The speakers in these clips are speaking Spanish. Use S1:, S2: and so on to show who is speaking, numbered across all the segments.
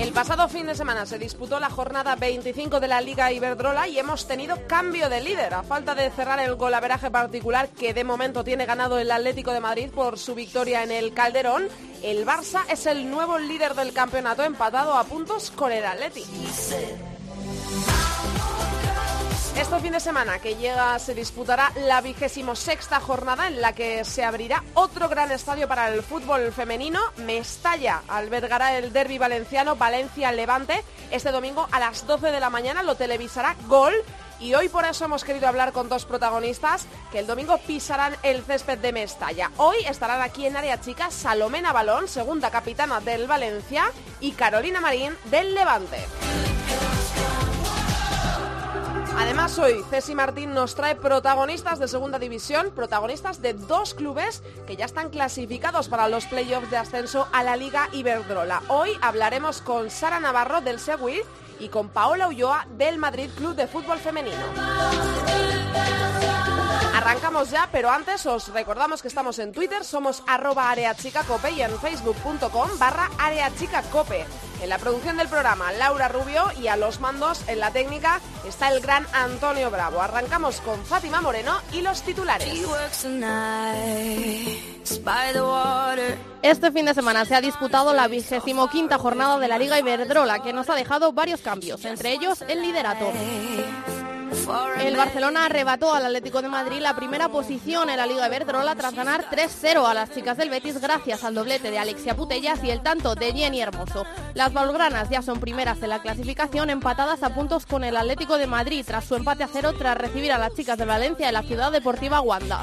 S1: El pasado fin de semana se disputó la jornada 25 de la Liga Iberdrola y hemos tenido cambio de líder. A falta de cerrar el golaveraje particular que de momento tiene ganado el Atlético de Madrid por su victoria en el Calderón, el Barça es el nuevo líder del campeonato empatado a puntos con el Atleti. Este fin de semana que llega se disputará la vigésimo sexta jornada en la que se abrirá otro gran estadio para el fútbol femenino. Mestalla albergará el derby valenciano Valencia-Levante. Este domingo a las 12 de la mañana lo televisará Gol. Y hoy por eso hemos querido hablar con dos protagonistas que el domingo pisarán el césped de Mestalla. Hoy estarán aquí en área chica Salomena Balón, segunda capitana del Valencia, y Carolina Marín del Levante. Además, hoy Ceci Martín nos trae protagonistas de segunda división, protagonistas de dos clubes que ya están clasificados para los playoffs de ascenso a la Liga Iberdrola. Hoy hablaremos con Sara Navarro del Seguir y con Paola Ulloa del Madrid Club de Fútbol Femenino. Arrancamos ya, pero antes os recordamos que estamos en Twitter, somos arroba areachicacope y en facebook.com barra areachicacope. En la producción del programa, Laura Rubio y a los mandos en la técnica está el gran Antonio Bravo. Arrancamos con Fátima Moreno y los titulares.
S2: Este fin de semana se ha disputado la vigésimo quinta jornada de la Liga Iberdrola, que nos ha dejado varios cambios, entre ellos el liderato. El Barcelona arrebató al Atlético de Madrid la primera posición en la Liga Iberdrola tras ganar 3-0 a las chicas del Betis gracias al doblete de Alexia Putellas y el tanto de Jenny Hermoso. Las balgranas ya son primeras en la clasificación empatadas a puntos con el Atlético de Madrid tras su empate a cero tras recibir a las chicas de Valencia en la Ciudad Deportiva Wanda.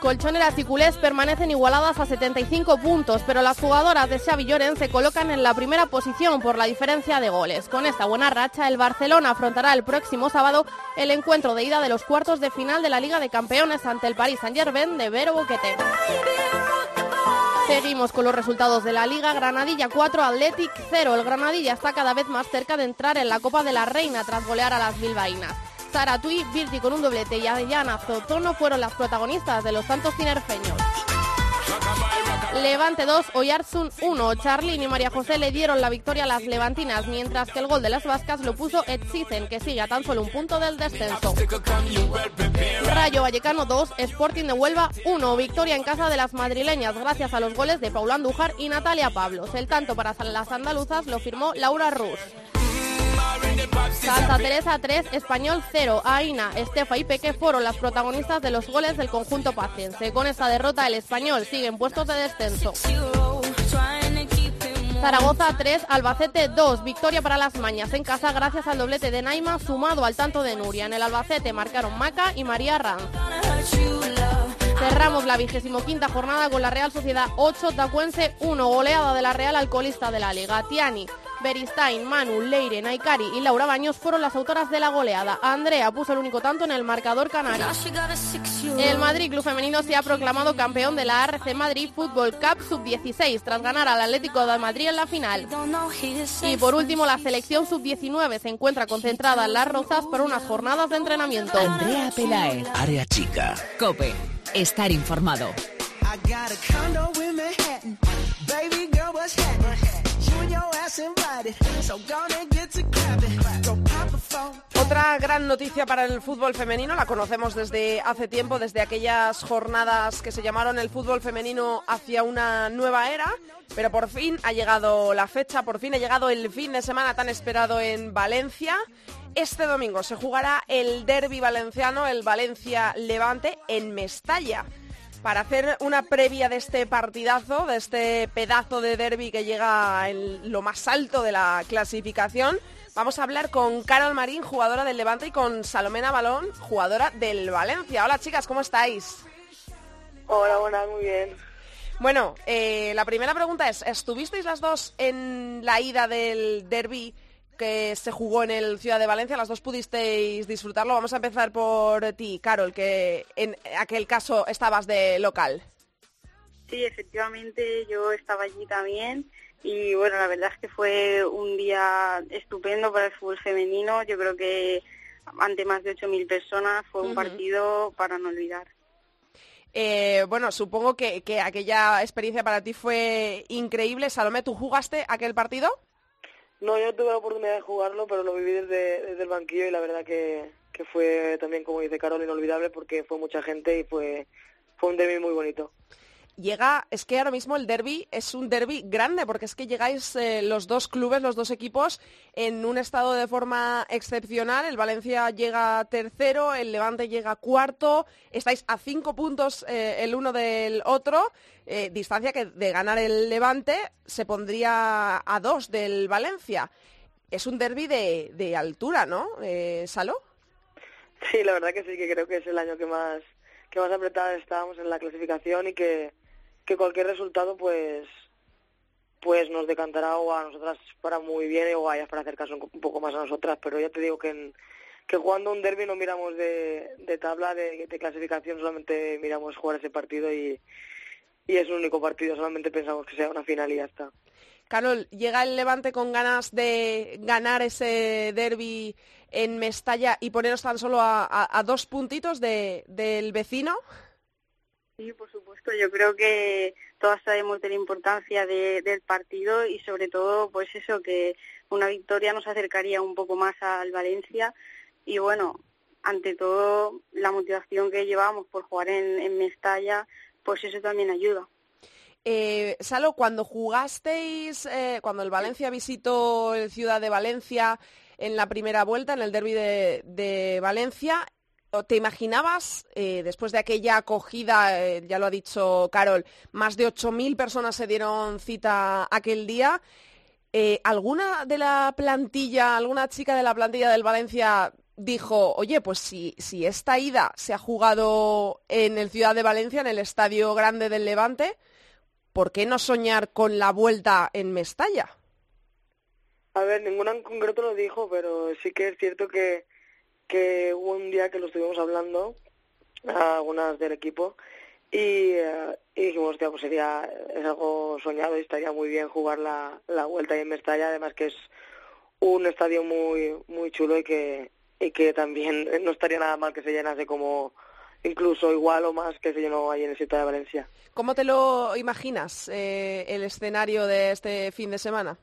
S2: Colchoneras y culés permanecen igualadas a 75 puntos, pero las jugadoras de Xavi Lloren se colocan en la primera posición por la diferencia de goles. Con esta buena racha, el Barcelona afrontará el próximo sábado el encuentro de ida de los cuartos de final de la Liga de Campeones ante el Paris Saint-Germain de Vero Boquete. Seguimos con los resultados de la Liga. Granadilla 4, Athletic 0. El Granadilla está cada vez más cerca de entrar en la Copa de la Reina tras golear a las bilbaínas. Sara Tui, Virti con un doblete y Adriana Zotono fueron las protagonistas de los tantos tinerfeños. Levante 2, Oyarzun 1. Charlín y María José le dieron la victoria a las levantinas, mientras que el gol de las vascas lo puso Edzizen, que sigue a tan solo un punto del descenso. Rayo Vallecano 2, Sporting de Huelva 1. Victoria en casa de las madrileñas gracias a los goles de Paula Andújar y Natalia Pablos. El tanto para las andaluzas lo firmó Laura Rus. Santa Teresa 3, Español 0. Aina, Estefa y Peque fueron las protagonistas de los goles del conjunto paciense. Con esta derrota el Español sigue en puestos de descenso. Zaragoza 3, Albacete 2. Victoria para las mañas en casa gracias al doblete de Naima sumado al tanto de Nuria. En el Albacete marcaron Maca y María Ranz. Cerramos la vigésimo quinta jornada con la Real Sociedad 8, Tacuense 1, goleada de la Real Alcoholista de la Liga. Tiani, Beristain, Manu, Leire, Naikari y Laura Baños fueron las autoras de la goleada. Andrea puso el único tanto en el marcador canario. El Madrid Club Femenino se ha proclamado campeón de la ARC Madrid Fútbol Cup Sub-16 tras ganar al Atlético de Madrid en la final. Y por último, la selección Sub-19 se encuentra concentrada en Las Rozas por unas jornadas de entrenamiento.
S3: Andrea Pelaez.
S4: Área chica.
S3: Cope. Estar informado.
S1: Otra gran noticia para el fútbol femenino, la conocemos desde hace tiempo, desde aquellas jornadas que se llamaron el fútbol femenino hacia una nueva era, pero por fin ha llegado la fecha, por fin ha llegado el fin de semana tan esperado en Valencia. Este domingo se jugará el derby valenciano, el Valencia-Levante, en Mestalla para hacer una previa de este partidazo, de este pedazo de derby que llega en lo más alto de la clasificación. Vamos a hablar con Carol Marín, jugadora del Levante, y con Salomena Balón, jugadora del Valencia. Hola chicas, ¿cómo estáis?
S5: Hola, buenas, muy bien.
S1: Bueno, eh, la primera pregunta es, ¿estuvisteis las dos en la ida del derby que se jugó en el Ciudad de Valencia, las dos pudisteis disfrutarlo. Vamos a empezar por ti, Carol, que en aquel caso estabas de local.
S5: Sí, efectivamente yo estaba allí también y bueno, la verdad es que fue un día estupendo para el fútbol femenino. Yo creo que ante más de 8.000 personas fue un partido para no olvidar.
S1: Eh, bueno, supongo que, que, aquella experiencia para ti fue increíble. Salomé, ¿tú jugaste aquel partido?
S4: No, yo tuve la oportunidad de jugarlo, pero lo viví desde, desde el banquillo y la verdad que, que fue también, como dice Carol, inolvidable porque fue mucha gente y fue, fue un derby muy bonito
S1: llega, es que ahora mismo el derby es un derby grande, porque es que llegáis eh, los dos clubes, los dos equipos, en un estado de forma excepcional. El Valencia llega tercero, el Levante llega cuarto, estáis a cinco puntos eh, el uno del otro, eh, distancia que de ganar el Levante se pondría a dos del Valencia. Es un derby de, de altura, ¿no, Salo?
S4: Sí, la verdad que sí, que creo que es el año que más que más apretada estábamos en la clasificación y que que cualquier resultado pues pues nos decantará o a nosotras para muy bien o a ellas para acercarse un, poco más a nosotras, pero ya te digo que en, que jugando un derby no miramos de, de tabla, de, clasificación, solamente miramos jugar ese partido y, y es un único partido, solamente pensamos que sea una final y ya está.
S1: Carol, ¿llega el Levante con ganas de ganar ese derby en Mestalla y poneros tan solo a, a dos puntitos de, del vecino?
S5: Sí, por supuesto. Yo creo que todas sabemos de la importancia de, del partido y sobre todo, pues eso, que una victoria nos acercaría un poco más al Valencia y bueno, ante todo la motivación que llevamos por jugar en, en Mestalla, pues eso también ayuda.
S1: Eh, Salo, cuando jugasteis, eh, cuando el Valencia visitó el Ciudad de Valencia en la primera vuelta, en el derby de, de Valencia, ¿Te imaginabas, eh, después de aquella acogida, eh, ya lo ha dicho Carol, más de 8.000 personas se dieron cita aquel día? Eh, ¿Alguna de la plantilla, alguna chica de la plantilla del Valencia dijo, oye, pues si, si esta ida se ha jugado en el Ciudad de Valencia, en el Estadio Grande del Levante, ¿por qué no soñar con la vuelta en Mestalla?
S4: A ver, ninguna en concreto lo dijo, pero sí que es cierto que que hubo un día que lo estuvimos hablando, algunas del equipo, y, uh, y dijimos, pues sería es algo soñado y estaría muy bien jugar la, la vuelta ahí en Mestalla, además que es un estadio muy muy chulo y que y que también no estaría nada mal que se llenase como incluso igual o más que se llenó ahí en el sitio de Valencia.
S1: ¿Cómo te lo imaginas eh, el escenario de este fin de semana?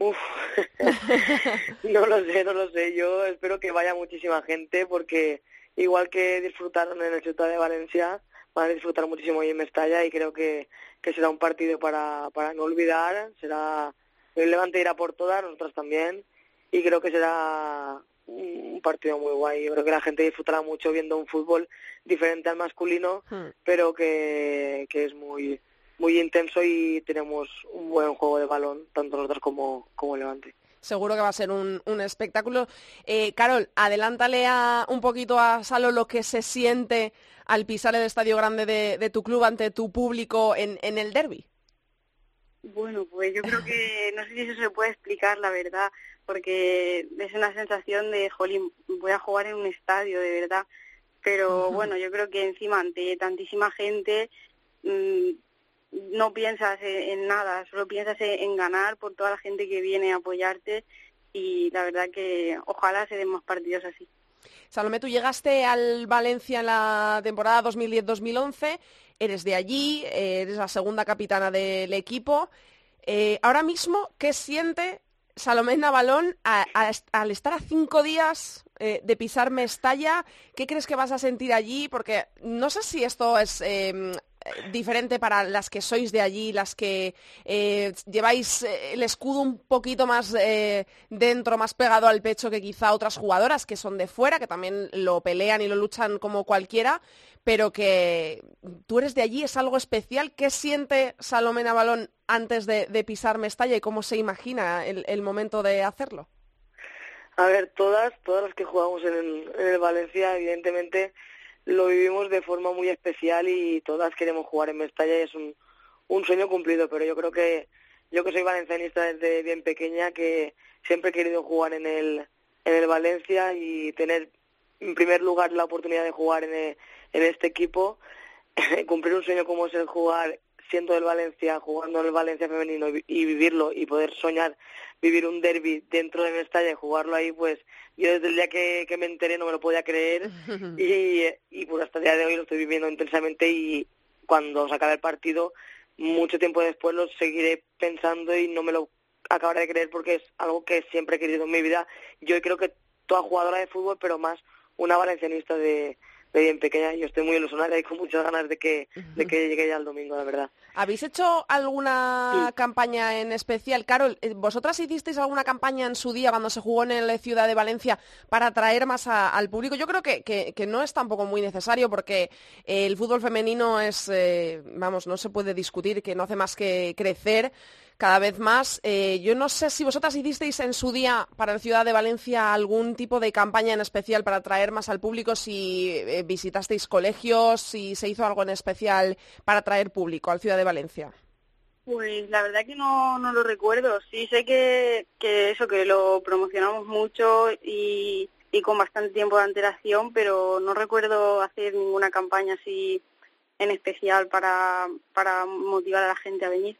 S4: Uf, no lo sé, no lo sé. Yo espero que vaya muchísima gente porque igual que disfrutaron en el Ciudad de Valencia, van a disfrutar muchísimo ahí en Mestalla y creo que, que será un partido para, para no olvidar. Será el Levante irá por todas, nosotros también, y creo que será un partido muy guay. Yo creo que la gente disfrutará mucho viendo un fútbol diferente al masculino, hmm. pero que, que es muy muy intenso y tenemos un buen juego de balón, tanto nosotros como, como Levante.
S1: Seguro que va a ser un, un espectáculo. Eh, Carol, adelántale a, un poquito a Salo lo que se siente al pisar el estadio grande de, de tu club ante tu público en, en el derby.
S5: Bueno, pues yo creo que no sé si eso se puede explicar, la verdad, porque es una sensación de, jolín, voy a jugar en un estadio, de verdad. Pero bueno, yo creo que encima ante tantísima gente, mmm, no piensas en nada, solo piensas en ganar por toda la gente que viene a apoyarte y la verdad que ojalá se den más partidos así.
S1: Salomé, tú llegaste al Valencia en la temporada 2010-2011, eres de allí, eres la segunda capitana del equipo. Eh, ahora mismo, ¿qué siente Salomé Navalón al estar a cinco días eh, de pisar Mestalla? ¿Qué crees que vas a sentir allí? Porque no sé si esto es eh, diferente para las que sois de allí, las que eh, lleváis eh, el escudo un poquito más eh, dentro, más pegado al pecho que quizá otras jugadoras que son de fuera, que también lo pelean y lo luchan como cualquiera, pero que tú eres de allí, es algo especial. ¿Qué siente Salomé Navalón antes de, de pisar Mestalla y cómo se imagina el, el, momento de hacerlo?
S4: A ver, todas, todas las que jugamos en el, en el Valencia, evidentemente lo vivimos de forma muy especial y todas queremos jugar en Mestalla y es un, un sueño cumplido, pero yo creo que, yo que soy valencianista desde bien pequeña, que siempre he querido jugar en el, en el Valencia y tener en primer lugar la oportunidad de jugar en, en este equipo, cumplir un sueño como es el jugar siendo del Valencia, jugando en el Valencia femenino y, vivirlo y poder soñar vivir un derby dentro de Mestalla y jugarlo ahí, pues yo desde el día que, me enteré no me lo podía creer y, y pues hasta el día de hoy lo estoy viviendo intensamente y cuando se acabe el partido, mucho tiempo después lo seguiré pensando y no me lo acabaré de creer porque es algo que siempre he querido en mi vida. Yo creo que toda jugadora de fútbol, pero más una valencianista de, de bien pequeña. Yo estoy muy ilusionada y con muchas ganas de que, de que llegue ya el domingo, la verdad.
S1: ¿Habéis hecho alguna campaña en especial? Carol, eh, ¿vosotras hicisteis alguna campaña en su día cuando se jugó en la ciudad de Valencia para atraer más al público? Yo creo que, que, no es tampoco muy necesario porque el fútbol femenino es, eh, vamos, no se puede discutir, que no hace más que crecer cada vez más. Eh, yo no sé si vosotras hicisteis en su día para la ciudad de Valencia algún tipo de campaña en especial para atraer más al público, si eh, visitasteis colegios, si se hizo algo en especial para atraer público a la ciudad de Valencia.
S5: Pues la verdad que no, no lo recuerdo. Sí sé que, que eso, que lo promocionamos mucho y, y con bastante tiempo de antelación, pero no recuerdo hacer ninguna campaña así en especial para, para motivar a la gente a venir.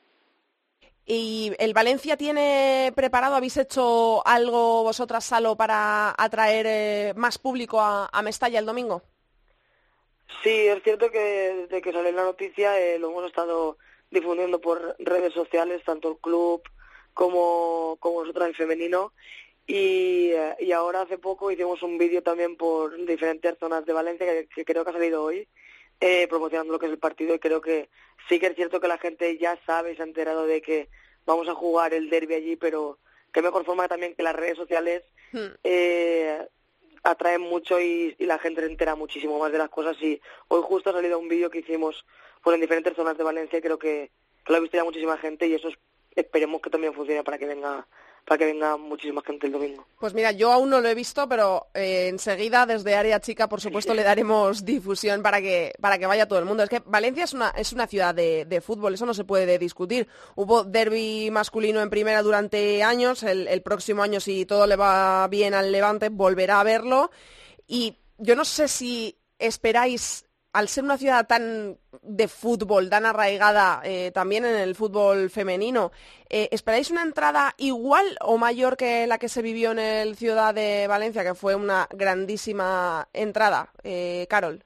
S1: ¿Y el Valencia tiene preparado, habéis hecho algo vosotras, Salo, para atraer eh, más público a, Mestalla el domingo?
S4: Sí, es cierto que desde que salió la noticia eh, lo hemos estado difundiendo por redes sociales, tanto el club como, como nosotros en femenino. Y, eh, y ahora hace poco hicimos un vídeo también por diferentes zonas de Valencia, que, creo que ha salido hoy, promocionando lo que es el partido y creo que sí que es cierto que la gente ya sabe y se ha enterado de que vamos a jugar el derby allí, pero qué mejor forma también que las redes sociales hmm. eh, atraen mucho y, la gente se entera muchísimo más de las cosas. Y hoy justo ha salido un vídeo que hicimos pues, en diferentes zonas de Valencia, creo que, que lo ha visto ya muchísima gente y eso esperemos que también funcione para que venga para que venga muchísima gente el domingo.
S1: Pues mira, yo aún no lo he visto, pero eh, enseguida desde Área Chica, por supuesto, le daremos difusión para que, para que vaya todo el mundo. Es que Valencia es una, es una ciudad de, de fútbol, eso no se puede discutir. Hubo derby masculino en primera durante años, el, el próximo año, si todo le va bien al Levante, volverá a verlo. Y yo no sé si esperáis al ser una ciudad tan de fútbol, tan arraigada eh, también en el fútbol femenino, eh, ¿esperáis una entrada igual o mayor que la que se vivió en el Ciudad de Valencia, que fue una grandísima entrada? Eh, Carol.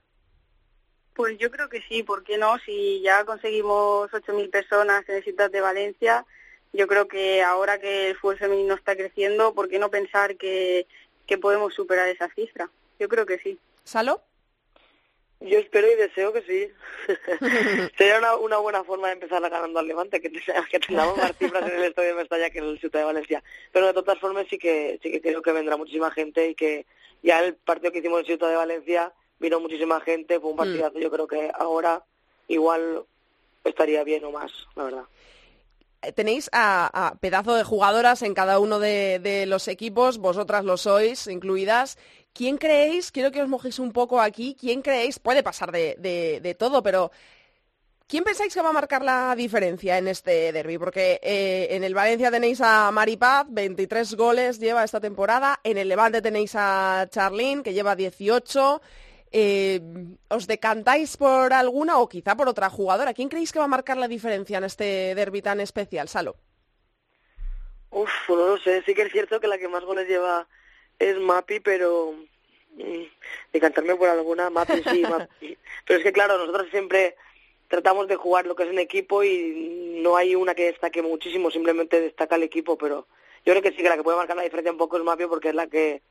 S5: Pues yo creo que sí, ¿por qué no? Si ya conseguimos 8.000 personas en el Ciudad de Valencia, yo creo que ahora que el fútbol femenino está creciendo, ¿por qué no pensar que, que podemos superar esa cifra? Yo creo que sí.
S1: ¿Salo?
S4: Yo espero y deseo que sí. Sería una, una, buena forma de empezar ganando al Levante, que, que tengamos más cifras en el Estadio de Mestalla que en el Ciudad de Valencia. Pero de todas formas sí que sí que creo que vendrá muchísima gente y que ya el partido que hicimos en Ciudad de Valencia vino muchísima gente, fue un mm. partidazo. Yo creo que ahora igual estaría bien o más, la verdad
S1: eh, tenéis a, a, pedazo de jugadoras en cada uno de, de, los equipos, vosotras lo sois, incluidas, ¿Quién creéis, quiero que os mojéis un poco aquí, quién creéis, puede pasar de, de, todo, pero ¿quién pensáis que va a marcar la diferencia en este derby? Porque eh, en el Valencia tenéis a Maripaz, 23 goles lleva esta temporada, en el Levante tenéis a Charlene, que lleva 18. Eh, ¿Os decantáis por alguna o quizá por otra jugadora? ¿Quién creéis que va a marcar la diferencia en este derby tan especial, Salo?
S4: Uf, no lo sé, sí que es cierto que la que más goles lleva es Mapi, pero mm, decantarme por alguna, Mapi sí, Mapi. Pero es que claro, nosotros siempre tratamos de jugar lo que es en equipo y no hay una que destaque muchísimo, simplemente destaca el equipo, pero yo creo que sí que la que puede marcar la diferencia un poco es Mapi porque es la que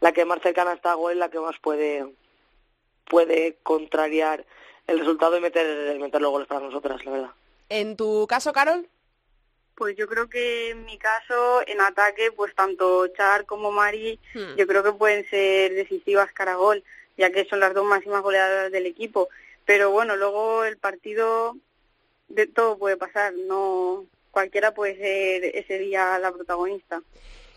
S4: la que más cercana está a gol, la que más puede puede contrariar el resultado y meter, meter los goles para nosotras, la verdad.
S1: En tu caso, Carol,
S5: pues yo creo que en mi caso, en ataque, pues tanto Char como Mari, hmm. yo creo que pueden ser decisivas cara gol, ya que son las dos máximas goleadoras del equipo. Pero bueno, luego el partido, de todo puede pasar, no cualquiera puede ser ese día la protagonista.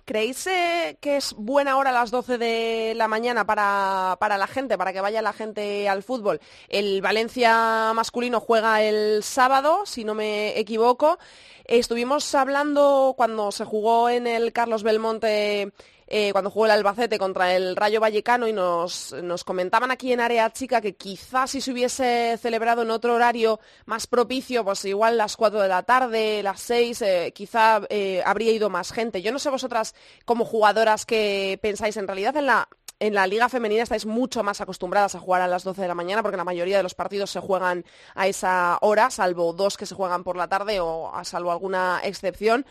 S1: ¿Creéis eh, que es buena hora a las 12 de la mañana para, para la gente, para que vaya la gente al fútbol? El Valencia masculino juega el sábado, si no me equivoco. Estuvimos hablando cuando se jugó en el Carlos Belmonte eh, cuando jugó el Albacete contra el Rayo Vallecano y nos, nos, comentaban aquí en Área Chica que quizás si se hubiese celebrado en otro horario más propicio, pues igual las 4 de la tarde, las 6, eh, quizá eh, habría ido más gente. Yo no sé vosotras como jugadoras que pensáis en realidad en la, en la liga femenina estáis mucho más acostumbradas a jugar a las 12 de la mañana porque la mayoría de los partidos se juegan a esa hora, salvo dos que se juegan por la tarde o a salvo alguna excepción.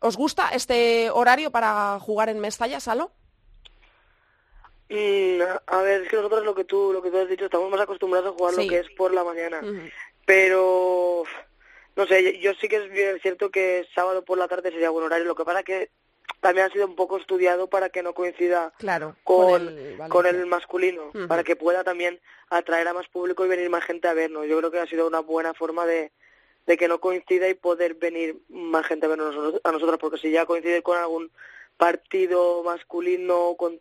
S1: ¿Os gusta este horario para jugar en Mestalla, Salo?
S4: Mm, a ver, es que nosotros lo que tú lo que tú has dicho estamos más acostumbrados a jugar lo que es por la mañana, pero no sé, yo sí que es cierto que sábado por la tarde sería buen horario. Lo que pasa que también ha sido un poco estudiado para que no coincida
S1: claro,
S4: con, con, el, masculino, para que pueda también atraer a más público y venir más gente a vernos. Yo creo que ha sido una buena forma de, de que no coincida y poder venir más gente a vernos a nosotros, porque si ya coincide con algún partido masculino con,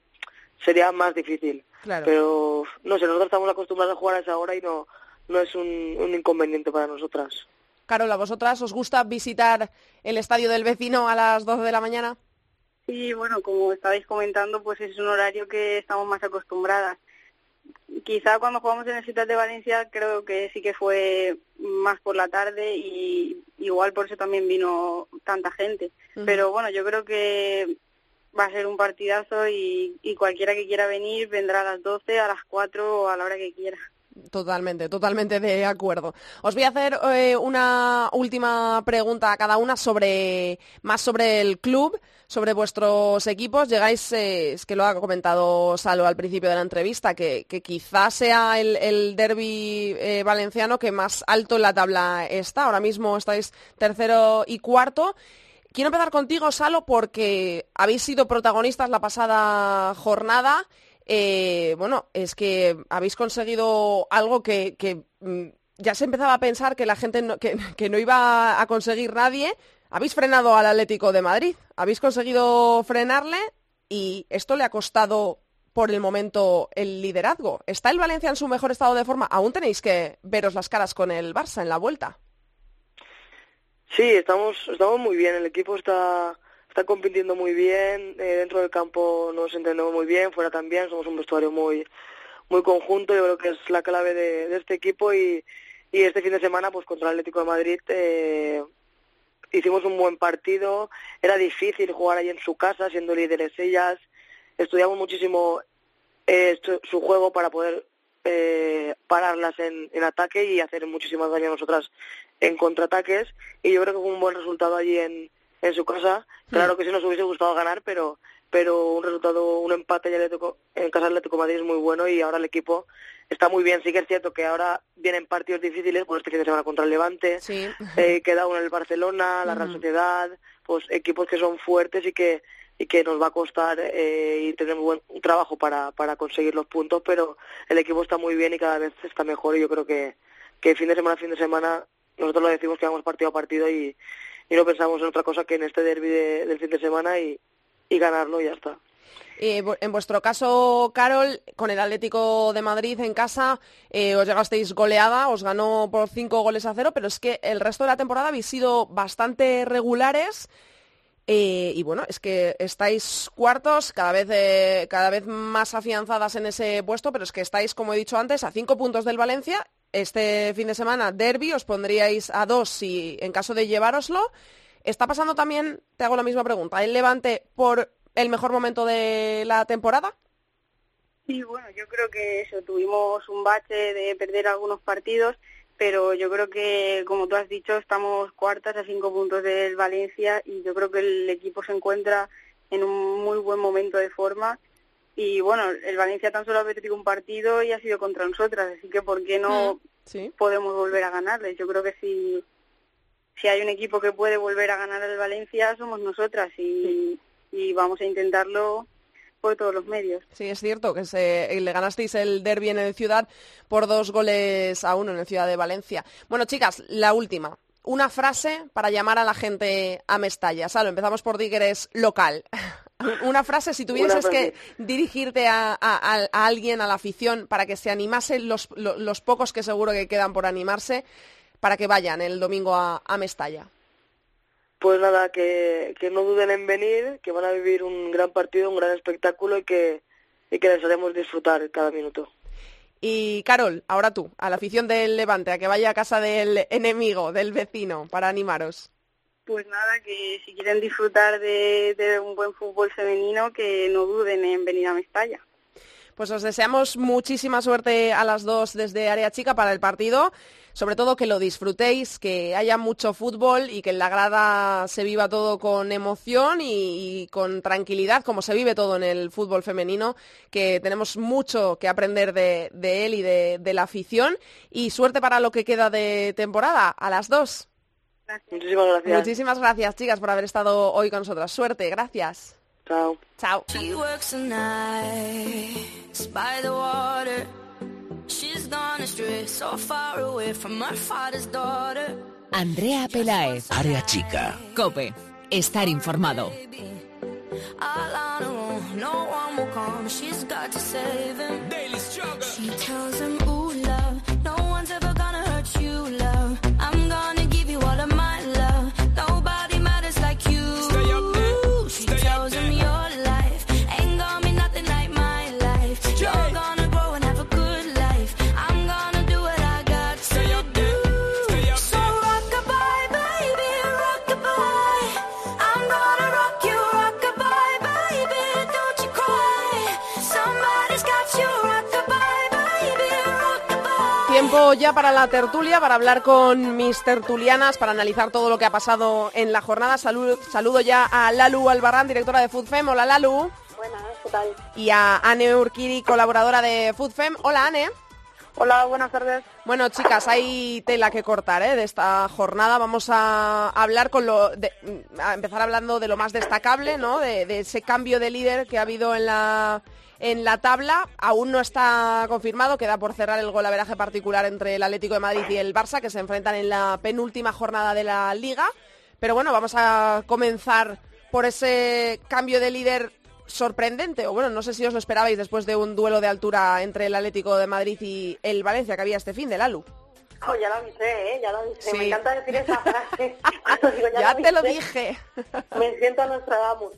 S4: sería más difícil. Pero no sé, nosotros estamos acostumbrados a jugar a esa hora y no, no es un, un inconveniente para nosotras.
S1: Carola, ¿vosotras os gusta visitar el estadio del vecino a las 12 de la mañana?
S5: Sí, bueno, como estabais comentando, pues es un horario que estamos más acostumbradas quizá cuando jugamos en el Ciudad de Valencia creo que sí que fue más por la tarde y igual por eso también vino tanta gente. Pero bueno, yo creo que va a ser un partidazo y, y cualquiera que quiera venir vendrá a las 12, a las 4 o a la hora que quiera.
S1: Totalmente, totalmente de acuerdo. Os voy a hacer eh, una última pregunta a cada una sobre más sobre el club, sobre vuestros equipos. Llegáis, eh, es que lo ha comentado Salo al principio de la entrevista, que, quizás sea el, el derby eh, valenciano que más alto en la tabla está. Ahora mismo estáis tercero y cuarto. Quiero empezar contigo, Salo, porque habéis sido protagonistas la pasada jornada eh, bueno, es que habéis conseguido algo que, mm, ya se empezaba a pensar que la gente no, que, no iba a conseguir nadie. Habéis frenado al Atlético de Madrid, habéis conseguido frenarle y esto le ha costado por el momento el liderazgo. ¿Está el Valencia en su mejor estado de forma? Aún tenéis que veros las caras con el Barça en la vuelta.
S4: Sí, estamos, estamos muy bien. El equipo está, está compitiendo muy bien, eh, dentro del campo nos entendemos muy bien, fuera también, somos un vestuario muy muy conjunto, yo creo que es la clave de, este equipo y, este fin de semana pues contra el Atlético de Madrid eh, hicimos un buen partido, era difícil jugar ahí en su casa siendo líderes ellas, estudiamos muchísimo eh, su, juego para poder eh, pararlas en, en ataque y hacer muchísimo daño a nosotras en contraataques. Y yo creo que fue un buen resultado allí en, en su casa. Claro que sí nos hubiese gustado ganar, pero pero un resultado, un empate en casa del Atlético Madrid es muy bueno y ahora el equipo está muy bien. Sí que es cierto que ahora vienen partidos difíciles, por este fin de semana contra el Levante, eh, queda uno en el Barcelona, la Real Sociedad, pues equipos que son fuertes y que y que nos va a costar eh, y tener un buen trabajo para, para conseguir los puntos, pero el equipo está muy bien y cada vez está mejor y yo creo que, que fin de semana a fin de semana nosotros lo decimos que vamos partido a partido y, y no pensamos en otra cosa que en este derby del fin de semana y, y ganarlo y ya está.
S1: Eh, en vuestro caso, Carol, con el Atlético de Madrid en casa, eh, os llegasteis goleada, os ganó por cinco goles a cero, pero es que el resto de la temporada habéis sido bastante regulares. Eh, y bueno, es que estáis cuartos, cada vez, cada vez más afianzadas en ese puesto, pero es que estáis, como he dicho antes, a cinco puntos del Valencia este fin de semana derby, os pondríais a dos si en caso de llevároslo. ¿Está pasando también, te hago la misma pregunta, el Levante por el mejor momento de la temporada?
S5: Sí, bueno, yo creo que eso, tuvimos un bache de perder algunos partidos, pero yo creo que, como tú has dicho, estamos cuartas a cinco puntos del Valencia y yo creo que el equipo se encuentra en un muy buen momento de forma y bueno, el Valencia tan solo ha perdido un partido y ha sido contra nosotras, así que ¿por qué no mm, podemos volver a ganarles? Yo creo que si, si hay un equipo que puede volver a ganar al Valencia somos nosotras y, y vamos a intentarlo por todos los medios.
S1: Sí, es cierto que se, le ganasteis el derby en el Ciudad por dos goles a uno en el Ciudad de Valencia. Bueno, chicas, la última. Una frase para llamar a la gente a Mestalla. Salo, empezamos por Dígueres local. Una frase, si tuvieses que dirigirte a, alguien, a la afición, para que se animase los, los, pocos que seguro que quedan por animarse, para que vayan el domingo a, Mestalla.
S4: Pues nada, que, que, no duden en venir, que van a vivir un gran partido, un gran espectáculo y que, y que les haremos disfrutar cada minuto.
S1: Y Carol, ahora tú, a la afición del Levante, a que vaya a casa del enemigo, del vecino, para animaros.
S5: Pues nada, que si quieren disfrutar de, un buen fútbol femenino, que no duden en venir a Mestalla.
S1: Pues os deseamos muchísima suerte a las dos desde Área Chica para el partido. Sobre todo que lo disfrutéis, que haya mucho fútbol y que en la grada se viva todo con emoción y, con tranquilidad, como se vive todo en el fútbol femenino, que tenemos mucho que aprender de, él y de, de la afición. Y suerte para lo que queda de temporada. A las dos.
S4: Muchísimas gracias.
S1: Muchísimas gracias, chicas, por haber estado hoy con nosotras. Suerte, gracias.
S4: Chao.
S1: Chao.
S3: Andrea Pelaez.
S6: Área chica.
S3: Cope. Estar informado.
S1: Para la tertulia, para hablar con mis tertulianas, para analizar todo lo que ha pasado en la jornada. saludo ya a Lalu Albarrán, directora de FoodFem. Hola Lalu.
S7: Buenas, ¿qué tal?
S1: Y a Anne Urquiri, colaboradora de FoodFem. Hola Anne.
S7: Hola, buenas tardes.
S1: Bueno, chicas, hay tela que cortar ¿eh? de esta jornada. Vamos a hablar con lo, a empezar hablando de lo más destacable, ¿no? De, de ese cambio de líder que ha habido en la en la tabla. Aún no está confirmado, queda por cerrar el golaveraje particular entre el Atlético de Madrid y el Barça, que se enfrentan en la penúltima jornada de la liga. Pero bueno, vamos a comenzar por ese cambio de líder sorprendente, o bueno, no sé si os lo esperabais después de un duelo de altura entre el Atlético de Madrid y el Valencia que había este fin de Lalu.
S7: Oh, ya lo avisé, ¿eh? ya lo avisé. Me encanta decir esa frase.
S1: ya, te lo dije.
S7: Me siento a Nostradamus.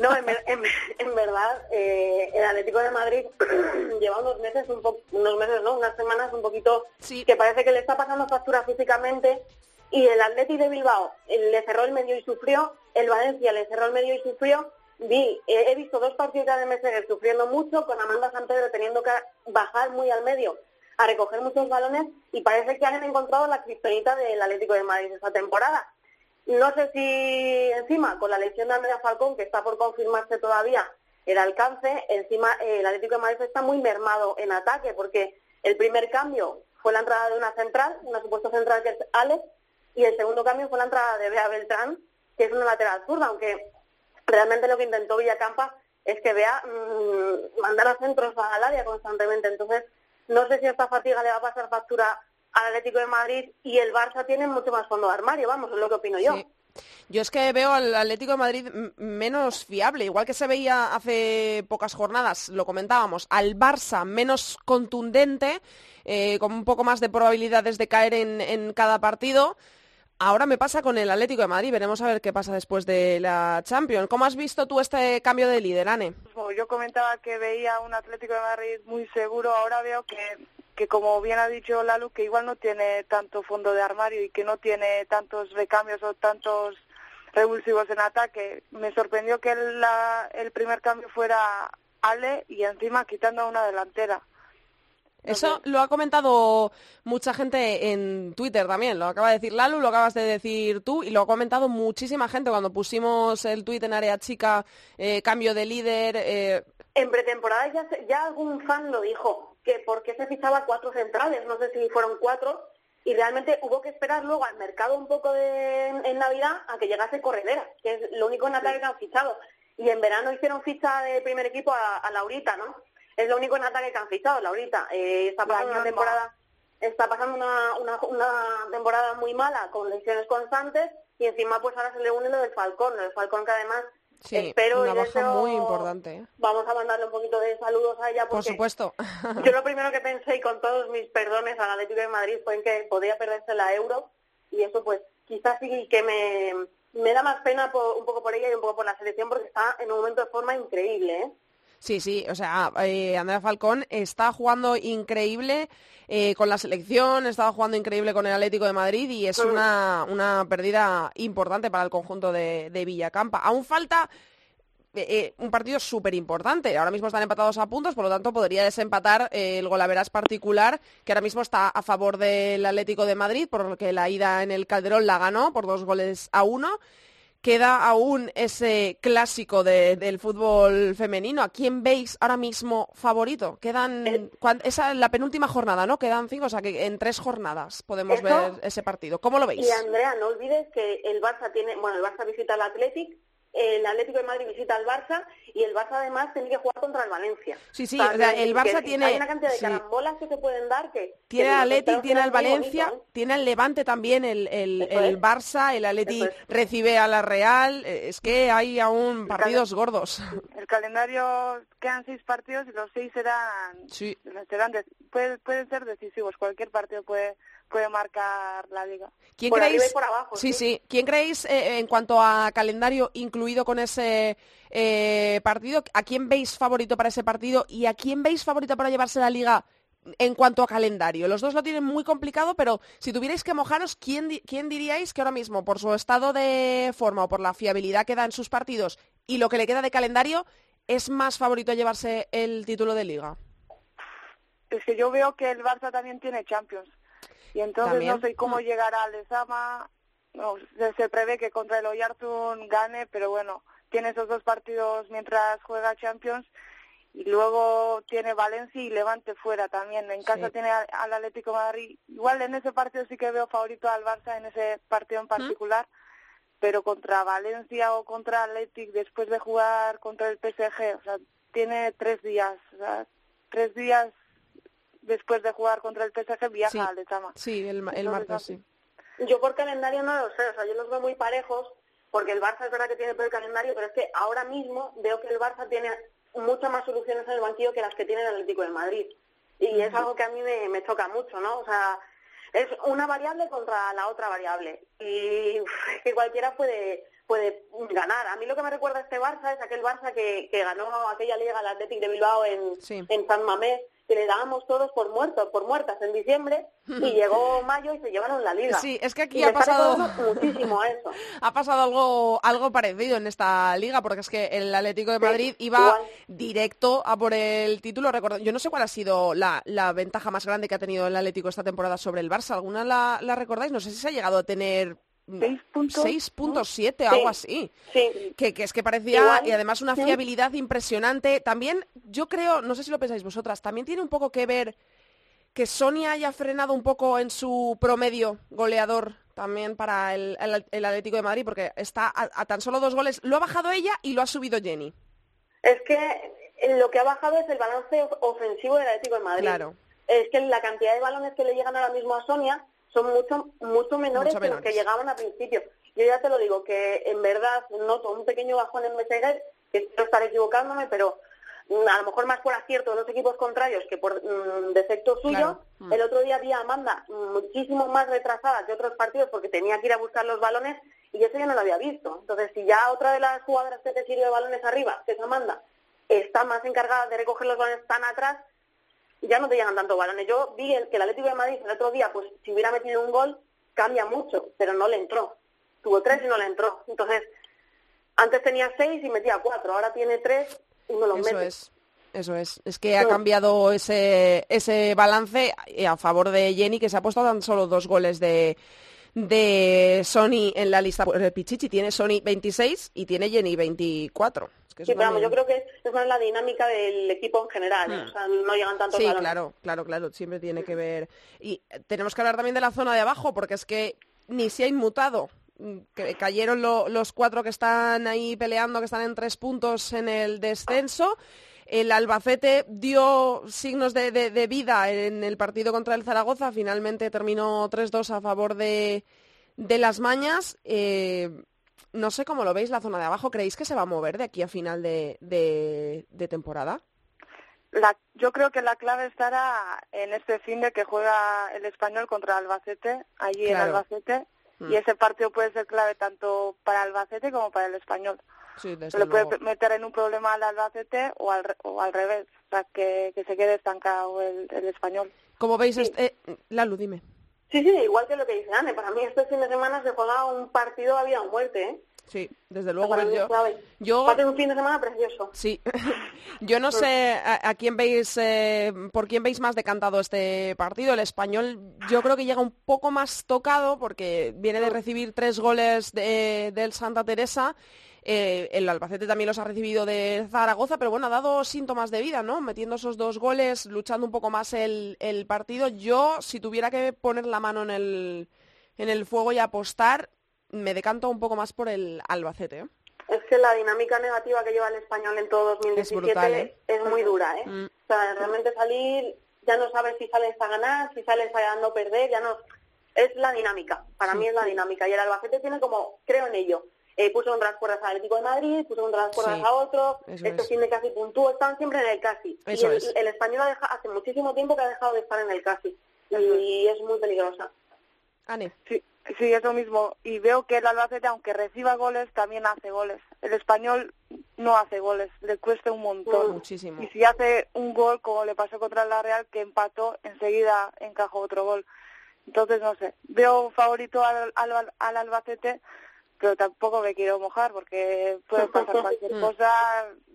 S7: No, en, verdad, eh, el Atlético de Madrid lleva unos meses, un poco, unos meses, no, unas semanas un poquito que parece que le está pasando factura físicamente y el Atlético de Bilbao le cerró el medio y sufrió, el Valencia le cerró el medio y sufrió. Vi, he visto dos partidos de Messenger sufriendo mucho, con Amanda San Pedro teniendo que bajar muy al medio a recoger muchos balones y parece que han encontrado la criptonita del Atlético de Madrid esta temporada. No sé si encima con la lesión de Andrea Falcón, que está por confirmarse todavía el alcance, encima eh, el Atlético de Madrid está muy mermado en ataque, porque el primer cambio fue la entrada de una central, una supuesta central que es Alex, y el segundo cambio fue la entrada de Bea Beltrán, que es una lateral zurda, aunque realmente lo que intentó Villacampa es que Bea mmm, mandara centros al área constantemente. Entonces, no sé si esta fatiga le va a pasar factura Atlético de Madrid y el Barça tiene mucho más fondo de armario, vamos, es lo que opino yo.
S1: Yo es que veo al Atlético de Madrid menos fiable, igual que se veía hace pocas jornadas, lo comentábamos, al Barça menos contundente, eh, con un poco más de probabilidades de caer en, en cada partido. Ahora me pasa con el Atlético de Madrid, veremos a ver qué pasa después de la Champions. ¿Cómo has visto tú este cambio de líder, Ane?
S8: Yo comentaba que veía un Atlético de Madrid muy seguro, ahora veo que que como bien ha dicho Lalu, que igual no tiene tanto fondo de armario y que no tiene tantos recambios o tantos revulsivos en ataque. Me sorprendió que el, primer cambio fuera Ale y encima quitando a una delantera.
S1: Eso lo ha comentado mucha gente en Twitter también. Lo acaba de decir Lalu, lo acabas de decir tú y lo ha comentado muchísima gente cuando pusimos el tweet en área chica, eh, cambio de líder. Eh.
S7: En pretemporada ya, ya algún fan lo dijo que por qué se fichaba cuatro centrales, no sé si fueron cuatro, y realmente hubo que esperar luego al mercado un poco de, en Navidad a que llegase Corredera, que es lo único en ataque que han fichado. Y en verano hicieron ficha de primer equipo a, Laurita, ¿no? Es lo único en ataque que han fichado, Laurita. Eh, está pasando una temporada, está pasando una, una, temporada muy mala con lesiones constantes y encima pues ahora se le une lo del Falcón, el Falcón que además
S1: Espero una baja muy importante. ¿eh?
S7: Vamos a mandarle un poquito de saludos a ella.
S1: Por supuesto.
S7: yo lo primero que pensé, y con todos mis perdones al Atlético de Madrid, fue en que podía perderse la Euro. Y eso, pues, quizás sí que me, me da más pena un poco por ella y un poco por la selección, porque está en un momento de forma increíble, ¿eh?
S1: Sí, sí, o sea, eh, Andrea Falcón está jugando increíble eh, con la selección, estaba jugando increíble con el Atlético de Madrid y es una, una pérdida importante para el conjunto de, Villacampa. Aún falta eh, un partido súper importante. Ahora mismo están empatados a puntos, por lo tanto podría desempatar el golaveras particular, que ahora mismo está a favor del Atlético de Madrid, por lo que la ida en el Calderón la ganó por dos goles a uno queda aún ese clásico del fútbol femenino. ¿A quién veis ahora mismo favorito? Quedan eh, esa la penúltima jornada, ¿no? Quedan cinco, o sea que en tres jornadas podemos ver ese partido. ¿Cómo lo veis?
S7: Y Andrea, no olvides que el Barça tiene, bueno, el Barça visita al Athletic el Atlético de Madrid visita al Barça y el Barça además tiene que jugar contra el Valencia.
S1: Sí, sí, el Barça tiene...
S7: Hay una cantidad de carambolas que se pueden dar que...
S1: Tiene el Atlético, tiene el Valencia, ¿eh? tiene el Levante también, el, el, Barça, el Atlético recibe a la Real, eh, es que hay aún partidos gordos.
S8: El calendario, quedan seis partidos y los seis serán... Sí. serán pueden ser decisivos, cualquier partido puede puede marcar la liga.
S1: ¿Quién creéis? por abajo. Sí, sí. ¿Quién creéis eh, en cuanto a calendario incluido con ese eh, partido? ¿A quién veis favorito para ese partido y a quién veis favorito para llevarse la liga? En cuanto a calendario, los dos lo tienen muy complicado, pero si tuvierais que mojaros, ¿quién, ¿quién diríais que ahora mismo, por su estado de forma o por la fiabilidad que da en sus partidos y lo que le queda de calendario, es más favorito llevarse el título de liga?
S8: Es que yo veo que el Barça también tiene Champions. Y entonces no sé cómo mm. llegará al Lesama. No, se, prevé que contra el Oyarzun gane, pero bueno, tiene esos dos partidos mientras juega Champions y luego tiene Valencia y Levante fuera también. En casa tiene al Atlético Madrid. Igual en ese partido sí que veo favorito al Barça en ese partido en particular, pero contra Valencia o contra Atlético después de jugar contra el PSG, o sea, tiene tres días, o sea, tres días después de jugar contra el PSG viaja al Lezama.
S1: Sí, el, el martes, sí.
S7: Yo por calendario no lo sé, o sea, yo los veo muy parejos, porque el Barça es verdad que tiene peor calendario, pero es que ahora mismo veo que el Barça tiene muchas más soluciones en el banquillo que las que tiene el Atlético de Madrid. Y es algo que a mí me, me choca mucho, ¿no? O sea, es una variable contra la otra variable. Y que cualquiera puede puede ganar. A mí lo que me recuerda a este Barça es aquel Barça que, que ganó aquella liga al Atlético de Bilbao en, en San Mamés que le dábamos todos por muertos, por muertas en diciembre y llegó mayo y se llevaron la liga.
S1: Sí, es que aquí ha pasado
S7: muchísimo eso.
S1: ha pasado algo algo parecido en esta liga porque es que el Atlético de Madrid iba directo a por el título. Yo no sé cuál ha sido la, la, ventaja más grande que ha tenido el Atlético esta temporada sobre el Barça. ¿Alguna la, la recordáis? No sé si se ha llegado a tener 6.7, algo así. Que, es que parecía, y además una fiabilidad impresionante. También, yo creo, no sé si lo pensáis vosotras, también tiene un poco que ver que Sonia haya frenado un poco en su promedio goleador también para el, Atlético de Madrid, porque está a, tan solo dos goles. Lo ha bajado ella y lo ha subido Jenny.
S7: Es que lo que ha bajado es el balance ofensivo del Atlético de Madrid.
S1: Claro.
S7: Es que la cantidad de balones que le llegan ahora mismo a Sonia son mucho, mucho menores que los que llegaban al principio. Yo ya te lo digo, que en verdad noto un pequeño bajón en Meseguer, que espero estar equivocándome, pero mm, a lo mejor más por acierto de los equipos contrarios que por mm, defecto suyo. Mm. El otro día vi a Amanda muchísimo más retrasada que otros partidos porque tenía que ir a buscar los balones y eso yo no lo había visto. Entonces, si ya otra de las jugadoras que te sirve de balones arriba, que es Amanda, está más encargada de recoger los balones tan atrás, ya no te llegan tanto balones. Yo vi el, que el Atlético de Madrid el otro día, pues si hubiera metido un gol, cambia mucho, pero no le entró. Tuvo tres y no le entró. Entonces, antes tenía seis y metía cuatro, ahora tiene tres y no los Eso
S1: Es. Eso es, es que ha cambiado ese, ese balance a favor de Jenny, que se ha puesto tan solo dos goles de, de Sony en la lista. Pues el Pichichi tiene Sony 26 y tiene Jenny 24
S7: sí, pero yo creo que es más la dinámica del equipo en general, hmm. o sea, no llegan tantos
S1: Sí, claro, claro, claro, siempre tiene que ver. Y tenemos que hablar también de la zona de abajo, porque es que ni se ha inmutado. Mm, que cayeron los cuatro que están ahí peleando, que están en tres puntos en el descenso. El Albacete dio signos de, vida en el partido contra el Zaragoza, finalmente terminó 3-2 a favor de, las Mañas. Eh, no sé cómo lo veis la zona de abajo. ¿Creéis que se va a mover de aquí a final de, de, temporada?
S8: La, yo creo que la clave estará en este fin de que juega el español contra Albacete, allí en Albacete, y mm. ese partido puede ser clave tanto para Albacete como para el español.
S1: Sí,
S8: se le puede meter en un problema al Albacete o al, o al revés, o sea, que, que se quede estancado el, el español.
S1: Como veis, este, eh, Lalu, dime.
S7: Sí, sí, igual que lo que dice Anne. Para mí este fin de semana se juega un partido a vida o muerte, ¿eh?
S1: Sí, desde luego. yo,
S7: yo... Va a ser un fin de semana precioso.
S1: Sí. yo no sé a, quién veis, eh, por quién veis más decantado este partido. El español yo creo que llega un poco más tocado porque viene de recibir tres goles de, del Santa Teresa eh, el Albacete también los ha recibido de Zaragoza, pero bueno, ha dado síntomas de vida, ¿no? Metiendo esos dos goles, luchando un poco más el, partido. Yo, si tuviera que poner la mano en el, en el fuego y apostar, me decanto un poco más por el Albacete. ¿eh?
S7: Es que la dinámica negativa que lleva el español en todo 2017 es, ¿eh? muy dura, ¿eh? Mm. O sea, realmente salir, ya no sabes si sales a ganar, si sales a no perder, ya no... Es la dinámica, para mí es la dinámica. Y el Albacete tiene como, creo en ello, eh, puso contra las cuerdas al Atlético de Madrid, puso contra las cuerdas a otro, este fin de casi puntúo, están siempre en el casi. y el, español hace muchísimo tiempo que ha dejado de estar en el casi. y es muy peligrosa.
S1: Ane.
S8: Sí, sí, eso mismo. Y veo que el Albacete, aunque reciba goles, también hace goles. El español no hace goles, le cuesta un montón.
S1: Muchísimo.
S8: Y si hace un gol, como le pasó contra la Real, que empató, enseguida encajó otro gol. Entonces, no sé, veo favorito al, al, al Albacete, pero tampoco me quiero mojar porque puede pasar cualquier mm. cosa.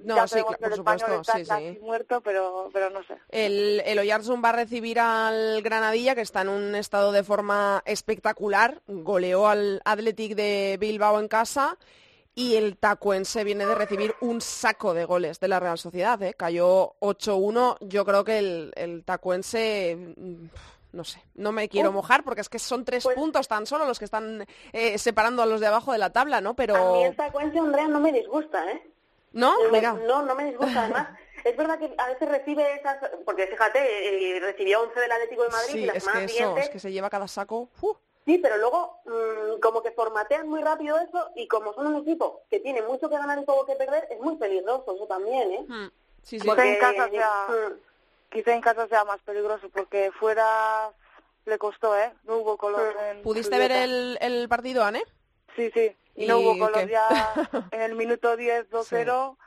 S1: No, ya sí, claro, por supuesto, sí,
S8: sí. muerto, pero, pero no sé.
S1: El, el Oyarzún va a recibir al Granadilla, que está en un estado de forma espectacular. Goleó al Athletic de Bilbao en casa. Y el Tacuense viene de recibir un saco de goles de la Real Sociedad. ¿eh? Cayó 8-1. Yo creo que el, el Tacuense mm, no sé, no me quiero mojar porque es que son tres pues puntos tan solo los que están eh, separando a los de abajo de la tabla, ¿no? Pero...
S7: A mí esta cuenta, Andrea, no me disgusta, ¿eh?
S1: ¿No? Mira.
S7: No, no me disgusta. Además, es verdad que a veces recibe esas... Porque fíjate, eh, recibió 11 del Atlético de Madrid y la
S1: es
S7: semana
S1: que
S7: siguiente...
S1: es que se lleva cada saco...
S7: Sí, pero luego mm, como que formatean muy rápido eso y como son un equipo que tiene mucho que ganar y poco que perder, es muy peligroso eso también, ¿eh?
S1: Sí,
S8: sí. Porque, en casa sea, mm. Quizá en casa sea más peligroso porque fuera le costó, ¿eh? No hubo color. En
S1: ¿Pudiste ver el, el partido, Anne?
S8: Sí, sí. Y no hubo color ya en el minuto 10, 2-0.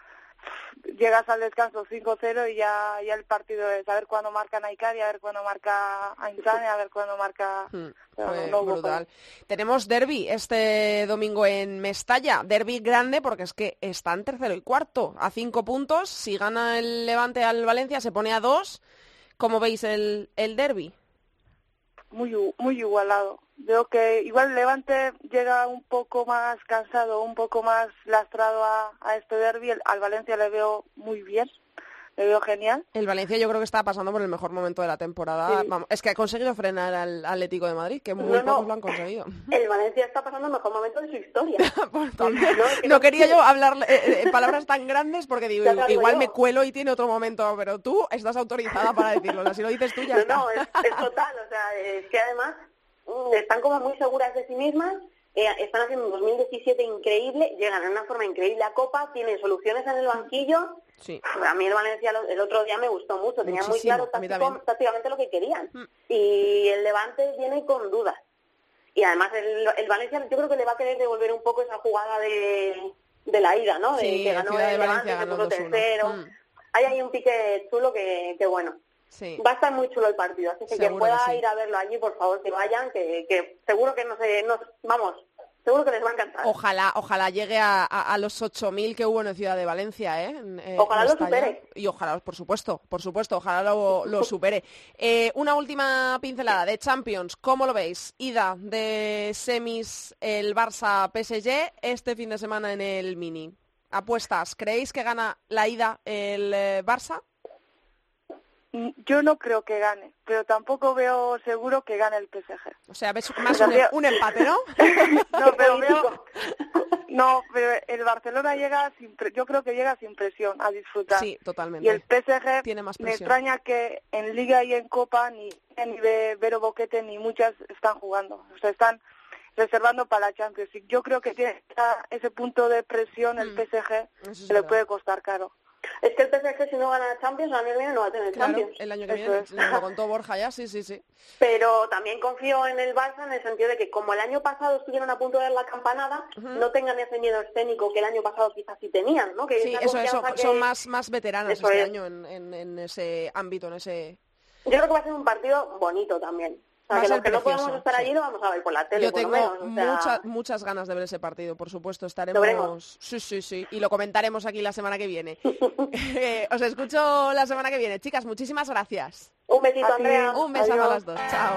S8: Llegas al descanso 5-0 y ya, ya el partido es a ver cuándo marca Naikari, a ver cuándo marca Ainzane, a ver cuándo marca...
S1: Hmm, brutal. Tenemos derby este domingo en Mestalla. Derby grande porque es que están tercero y cuarto a cinco puntos. Si gana el Levante al Valencia se pone a dos. ¿Cómo veis el, el derby?
S8: muy, muy igualado. Veo que igual Levante llega un poco más cansado, un poco más lastrado a, a este derby. Al Valencia le veo muy bien le veo genial.
S1: El Valencia yo creo que está pasando por el mejor momento de la temporada. es que ha conseguido frenar al Atlético de Madrid, que muy pocos lo han conseguido.
S7: El Valencia está pasando el mejor momento de su historia.
S1: no, quería yo hablar eh, eh, en palabras tan grandes porque digo, igual me cuelo y tiene otro momento, pero tú estás autorizada para decirlo. Si lo dices tú ya
S7: No, es, es total. O sea, es que además están como muy seguras de sí mismas eh, están haciendo un 2017 increíble, llegan en una forma increíble a Copa, tienen soluciones en el banquillo.
S1: Sí.
S7: A mí el Valencia el otro día me gustó mucho, tenía muy claro tácticamente lo que querían. Mm. Y el Levante viene con dudas. Y además el, Valencia yo creo que le va a querer devolver un poco esa jugada de, de la ida, ¿no? De que ganó el Levante, que tercero. Mm. Hay ahí un pique chulo que, que bueno, Va a estar muy chulo el partido, así que quien pueda ir a verlo allí, por favor, que vayan, que, que seguro que no sé, no, vamos, seguro que les va a encantar.
S1: Ojalá, ojalá llegue a, a, los 8.000 que hubo en Ciudad de Valencia, ¿eh?
S7: eh ojalá lo supere.
S1: Y ojalá, por supuesto, por supuesto, ojalá lo, lo supere. Eh, una última pincelada de Champions, ¿cómo lo veis? Ida de semis el Barça-PSG este fin de semana en el Mini. Apuestas, ¿creéis que gana la ida el eh, Barça?
S8: Mm, yo no creo que gane, pero tampoco veo seguro que gane el PSG.
S1: O sea, ves más un, empate, ¿no?
S8: no, pero veo... No, pero el Barcelona llega sin, yo creo que llega sin presión a disfrutar.
S1: Sí, totalmente.
S8: Y el PSG Tiene más me extraña que en Liga y en Copa ni ni Vero Boquete ni muchas están jugando. O sea, están reservando para la Champions. Y yo creo que tiene ese punto de presión el mm. PSG se le puede costar caro.
S7: Es que el PSG si no gana la Champions, el año que viene no va a tener Champions.
S1: el año que viene, lo contó Borja ya, sí, sí, sí.
S7: Pero también confío en el Barça en el sentido de que como el año pasado estuvieron a punto de dar la campanada, no tengan ese miedo escénico que el año pasado quizás sí tenían, ¿no? Que
S1: sí, eso, eso, son más, más veteranas este año en, en, en ese ámbito, en ese...
S7: Yo creo que va a ser un partido bonito también. O sea, que los que no podemos estar allí lo vamos a ver por la tele.
S1: Yo tengo muchas, muchas ganas de ver ese partido, por supuesto. Estaremos. Sí, sí, sí. Y lo comentaremos aquí la semana que viene. Os escucho la semana que viene. Chicas, muchísimas gracias.
S7: Un besito, Andrea.
S1: Un beso a las dos. Chao.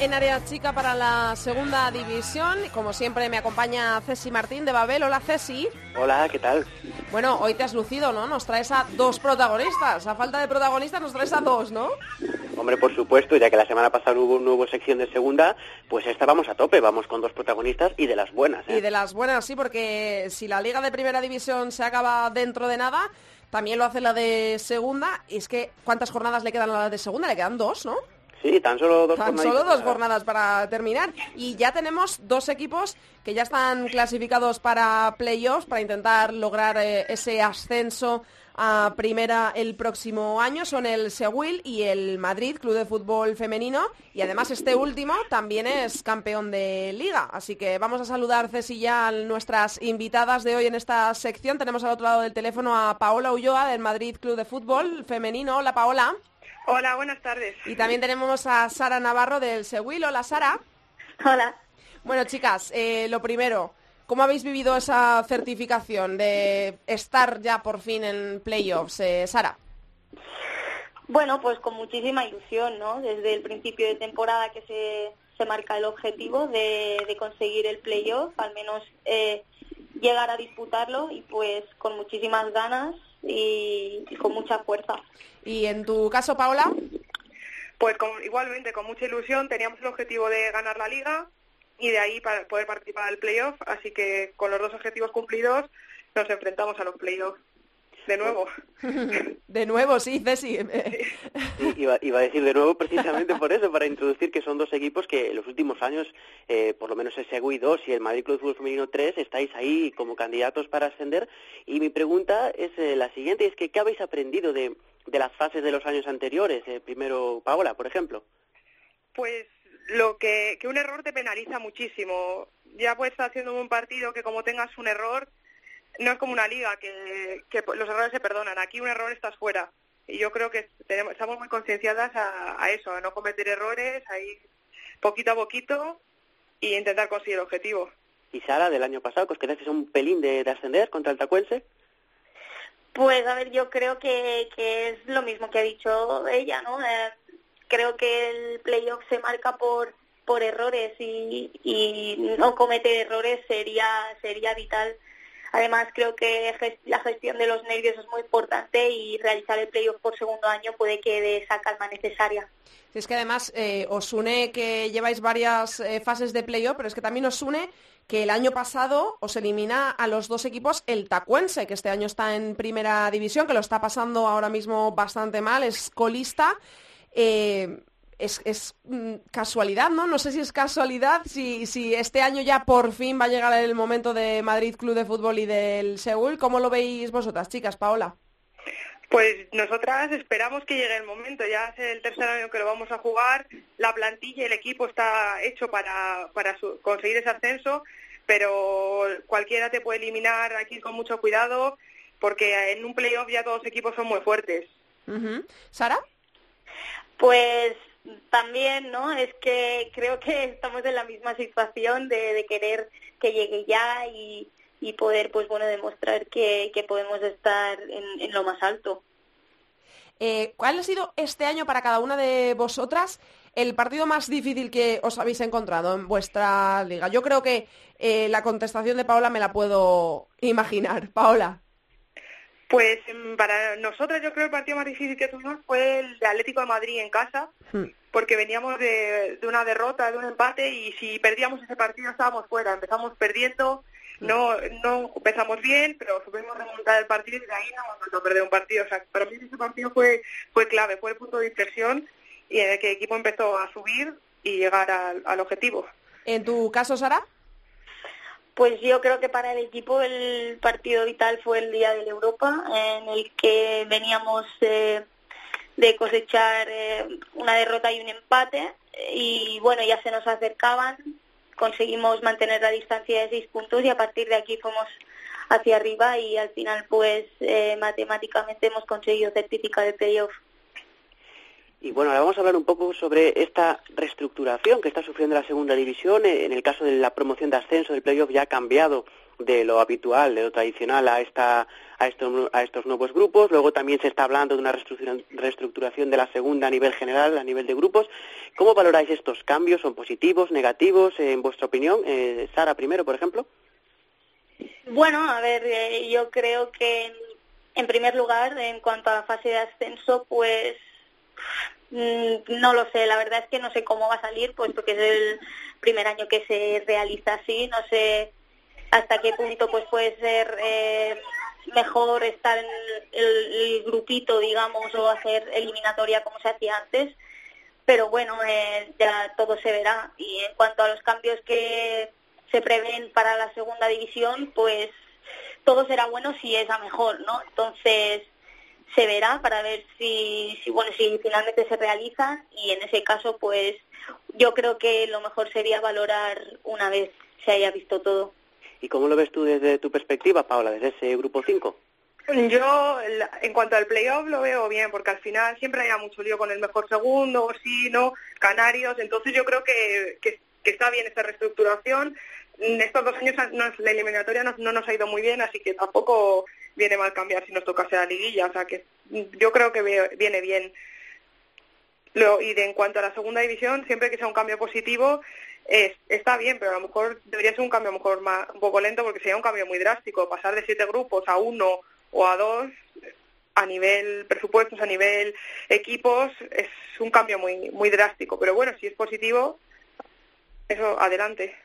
S1: En área chica para la segunda división. Como siempre me acompaña Ceci Martín de Babel. Hola Ceci.
S6: Hola, ¿qué tal?
S1: Bueno, hoy te has lucido, ¿no? Nos traes a dos protagonistas. A falta de protagonistas nos traes a dos, ¿no?
S6: Hombre, por supuesto, ya que la semana pasada hubo una nueva sección de segunda, pues esta vamos a tope, vamos con dos protagonistas y de las buenas. ¿eh?
S1: Y de las buenas, sí, porque si la liga de primera división se acaba dentro de nada, también lo hace la de segunda. Y es que, ¿cuántas jornadas le quedan a la de segunda? Le quedan dos, ¿no?
S6: Sí, tan solo dos
S1: tan solo dos jornadas para terminar. Y ya tenemos dos equipos que ya están clasificados para playoffs, para intentar lograr eh, ese ascenso a primera el próximo año. Son el Seguil y el Madrid, Club de Fútbol Femenino. Y además este último también es campeón de liga. Así que vamos a saludar, Ceci, ya a nuestras invitadas de hoy en esta sección. Tenemos al otro lado del teléfono a Paola Ulloa del Madrid Club de Fútbol Femenino. Hola, Paola.
S9: Hola, buenas tardes.
S1: Y también tenemos a Sara Navarro del Seguil. Hola, Sara.
S10: Hola.
S1: Bueno, chicas, eh, lo primero, ¿cómo habéis vivido esa certificación de estar ya por fin en playoffs, eh, Sara?
S10: Bueno, pues con muchísima ilusión, ¿no? Desde el principio de temporada que se, se marca el objetivo de, de conseguir el playoff, al menos eh, llegar a disputarlo y pues con muchísimas ganas y, con mucha fuerza.
S1: ¿Y en tu caso, Paola?
S9: Pues igualmente, con mucha ilusión, teníamos el objetivo de ganar la liga y de ahí para poder participar del playoff, así que con los dos objetivos cumplidos nos enfrentamos a los playoffs. De nuevo.
S1: De nuevo, sí, Ceci.
S6: iba, a decir de nuevo precisamente por eso, para introducir que son dos equipos que en los últimos años, eh, por lo menos el Segui 2 y el Madrid Club de Fútbol Femenino 3, estáis ahí como candidatos para ascender. Y mi pregunta es eh, la siguiente, es que ¿qué habéis aprendido de, de las fases de los años anteriores? Eh, primero, Paola, por ejemplo.
S9: Pues lo que, que un error te penaliza muchísimo. Ya puedes estar haciendo un partido que como tengas un error no es como una liga que, los errores se perdonan. Aquí un error estás fuera. Y yo creo que tenemos, estamos muy concienciadas a, eso, a no cometer errores, a ir poquito a poquito y intentar conseguir el objetivo.
S6: ¿Y Sara, del año pasado, que os quedasteis un pelín de, ascender contra el Tacuense?
S10: Pues a ver, yo creo que, que es lo mismo que ha dicho ella, ¿no? Eh, creo que el playoff se marca por por errores y, y no cometer errores sería sería vital Además, creo que la gestión de los nervios es muy importante y realizar el playoff por segundo año puede que dé esa calma necesaria.
S1: Es que además eh, os une que lleváis varias eh, fases de playoff, pero es que también os une que el año pasado os elimina a los dos equipos el Tacuense, que este año está en primera división, que lo está pasando ahora mismo bastante mal, es colista. Eh, es, es mm, casualidad, ¿no? No sé si es casualidad, si, si este año ya por fin va a llegar el momento de Madrid Club de Fútbol y del Seúl. ¿Cómo lo veis vosotras, chicas? Paola.
S9: Pues nosotras esperamos que llegue el momento, ya es el tercer año que lo vamos a jugar, la plantilla y el equipo está hecho para, para conseguir ese ascenso, pero cualquiera te puede eliminar aquí con mucho cuidado, porque en un playoff ya todos los equipos son muy fuertes.
S1: ¿Sara?
S10: Pues también, ¿no? Es que creo que estamos en la misma situación de, querer que llegue ya y, poder, pues bueno, demostrar que, podemos estar en, lo más alto.
S1: Eh, ¿Cuál ha sido este año para cada una de vosotras el partido más difícil que os habéis encontrado en vuestra liga? Yo creo que eh, la contestación de Paola me la puedo imaginar. Paola.
S9: Pues mm, para nosotros yo creo el partido más difícil que tuvimos fue el de Atlético de Madrid en casa, hmm. Porque veníamos de, una derrota, de un empate y si perdíamos ese partido estábamos fuera, empezamos perdiendo, no no empezamos bien, pero supimos remontar el partido y de ahí no hemos a perder un partido. O sea, para mí ese partido fue fue clave, fue el punto de inflexión y en el que el equipo empezó a subir y llegar al, al objetivo.
S1: ¿En tu caso, Sara?
S10: Pues yo creo que para el equipo el partido vital fue el día de la Europa, en el que veníamos eh, de cosechar eh, una derrota y un empate y bueno, ya se nos acercaban, conseguimos mantener la distancia de seis puntos y a partir de aquí fuimos hacia arriba y al final pues eh, matemáticamente hemos conseguido certificar el playoff.
S6: Y bueno, ahora vamos a hablar un poco sobre esta reestructuración que está sufriendo la segunda división. Eh, en el caso de la promoción de ascenso del playoff ya ha cambiado de lo habitual, de lo tradicional a, esta, a, estos, a estos nuevos grupos. Luego también se está hablando de una reestructuración de la segunda a nivel general, a nivel de grupos. ¿Cómo valoráis estos cambios? ¿Son positivos, negativos, eh, en vuestra opinión? Eh, Sara, primero, por ejemplo.
S10: Bueno, a ver, yo creo que en primer lugar, en cuanto a la fase de ascenso, pues no lo sé, la verdad es que no sé cómo va a salir, puesto que es el primer año que se realiza así, no sé hasta qué punto pues puede ser eh, mejor estar en el, grupito, digamos, o hacer eliminatoria como se hacía antes, pero bueno, eh, ya todo se verá. Y en cuanto a los cambios que se prevén para la segunda división, pues todo será bueno si es a mejor, ¿no? Entonces, se verá para ver si, si, bueno, si finalmente se realizan y en ese caso, pues yo creo que lo mejor sería valorar una vez se haya visto todo.
S6: ¿Y cómo lo ves tú desde tu perspectiva, Paula, desde ese grupo 5?
S9: Yo, en cuanto al playoff, lo veo bien, porque al final siempre haya mucho lío con el mejor segundo, sí, no, Canarios, entonces yo creo que, que, está bien esta reestructuración. Estos dos años la eliminatoria no, no, nos ha ido muy bien, así que tampoco viene mal cambiar si nos tocase la liguilla. O sea que yo creo que viene bien. Lo, y de, en cuanto a la segunda división, siempre que sea un cambio positivo, está bien, pero a lo mejor debería ser un cambio mejor más, un poco lento porque sería un cambio muy drástico. Pasar de siete grupos a uno o a dos a nivel presupuestos, a nivel equipos, es un cambio muy, muy drástico. Pero bueno, si es positivo, eso adelante.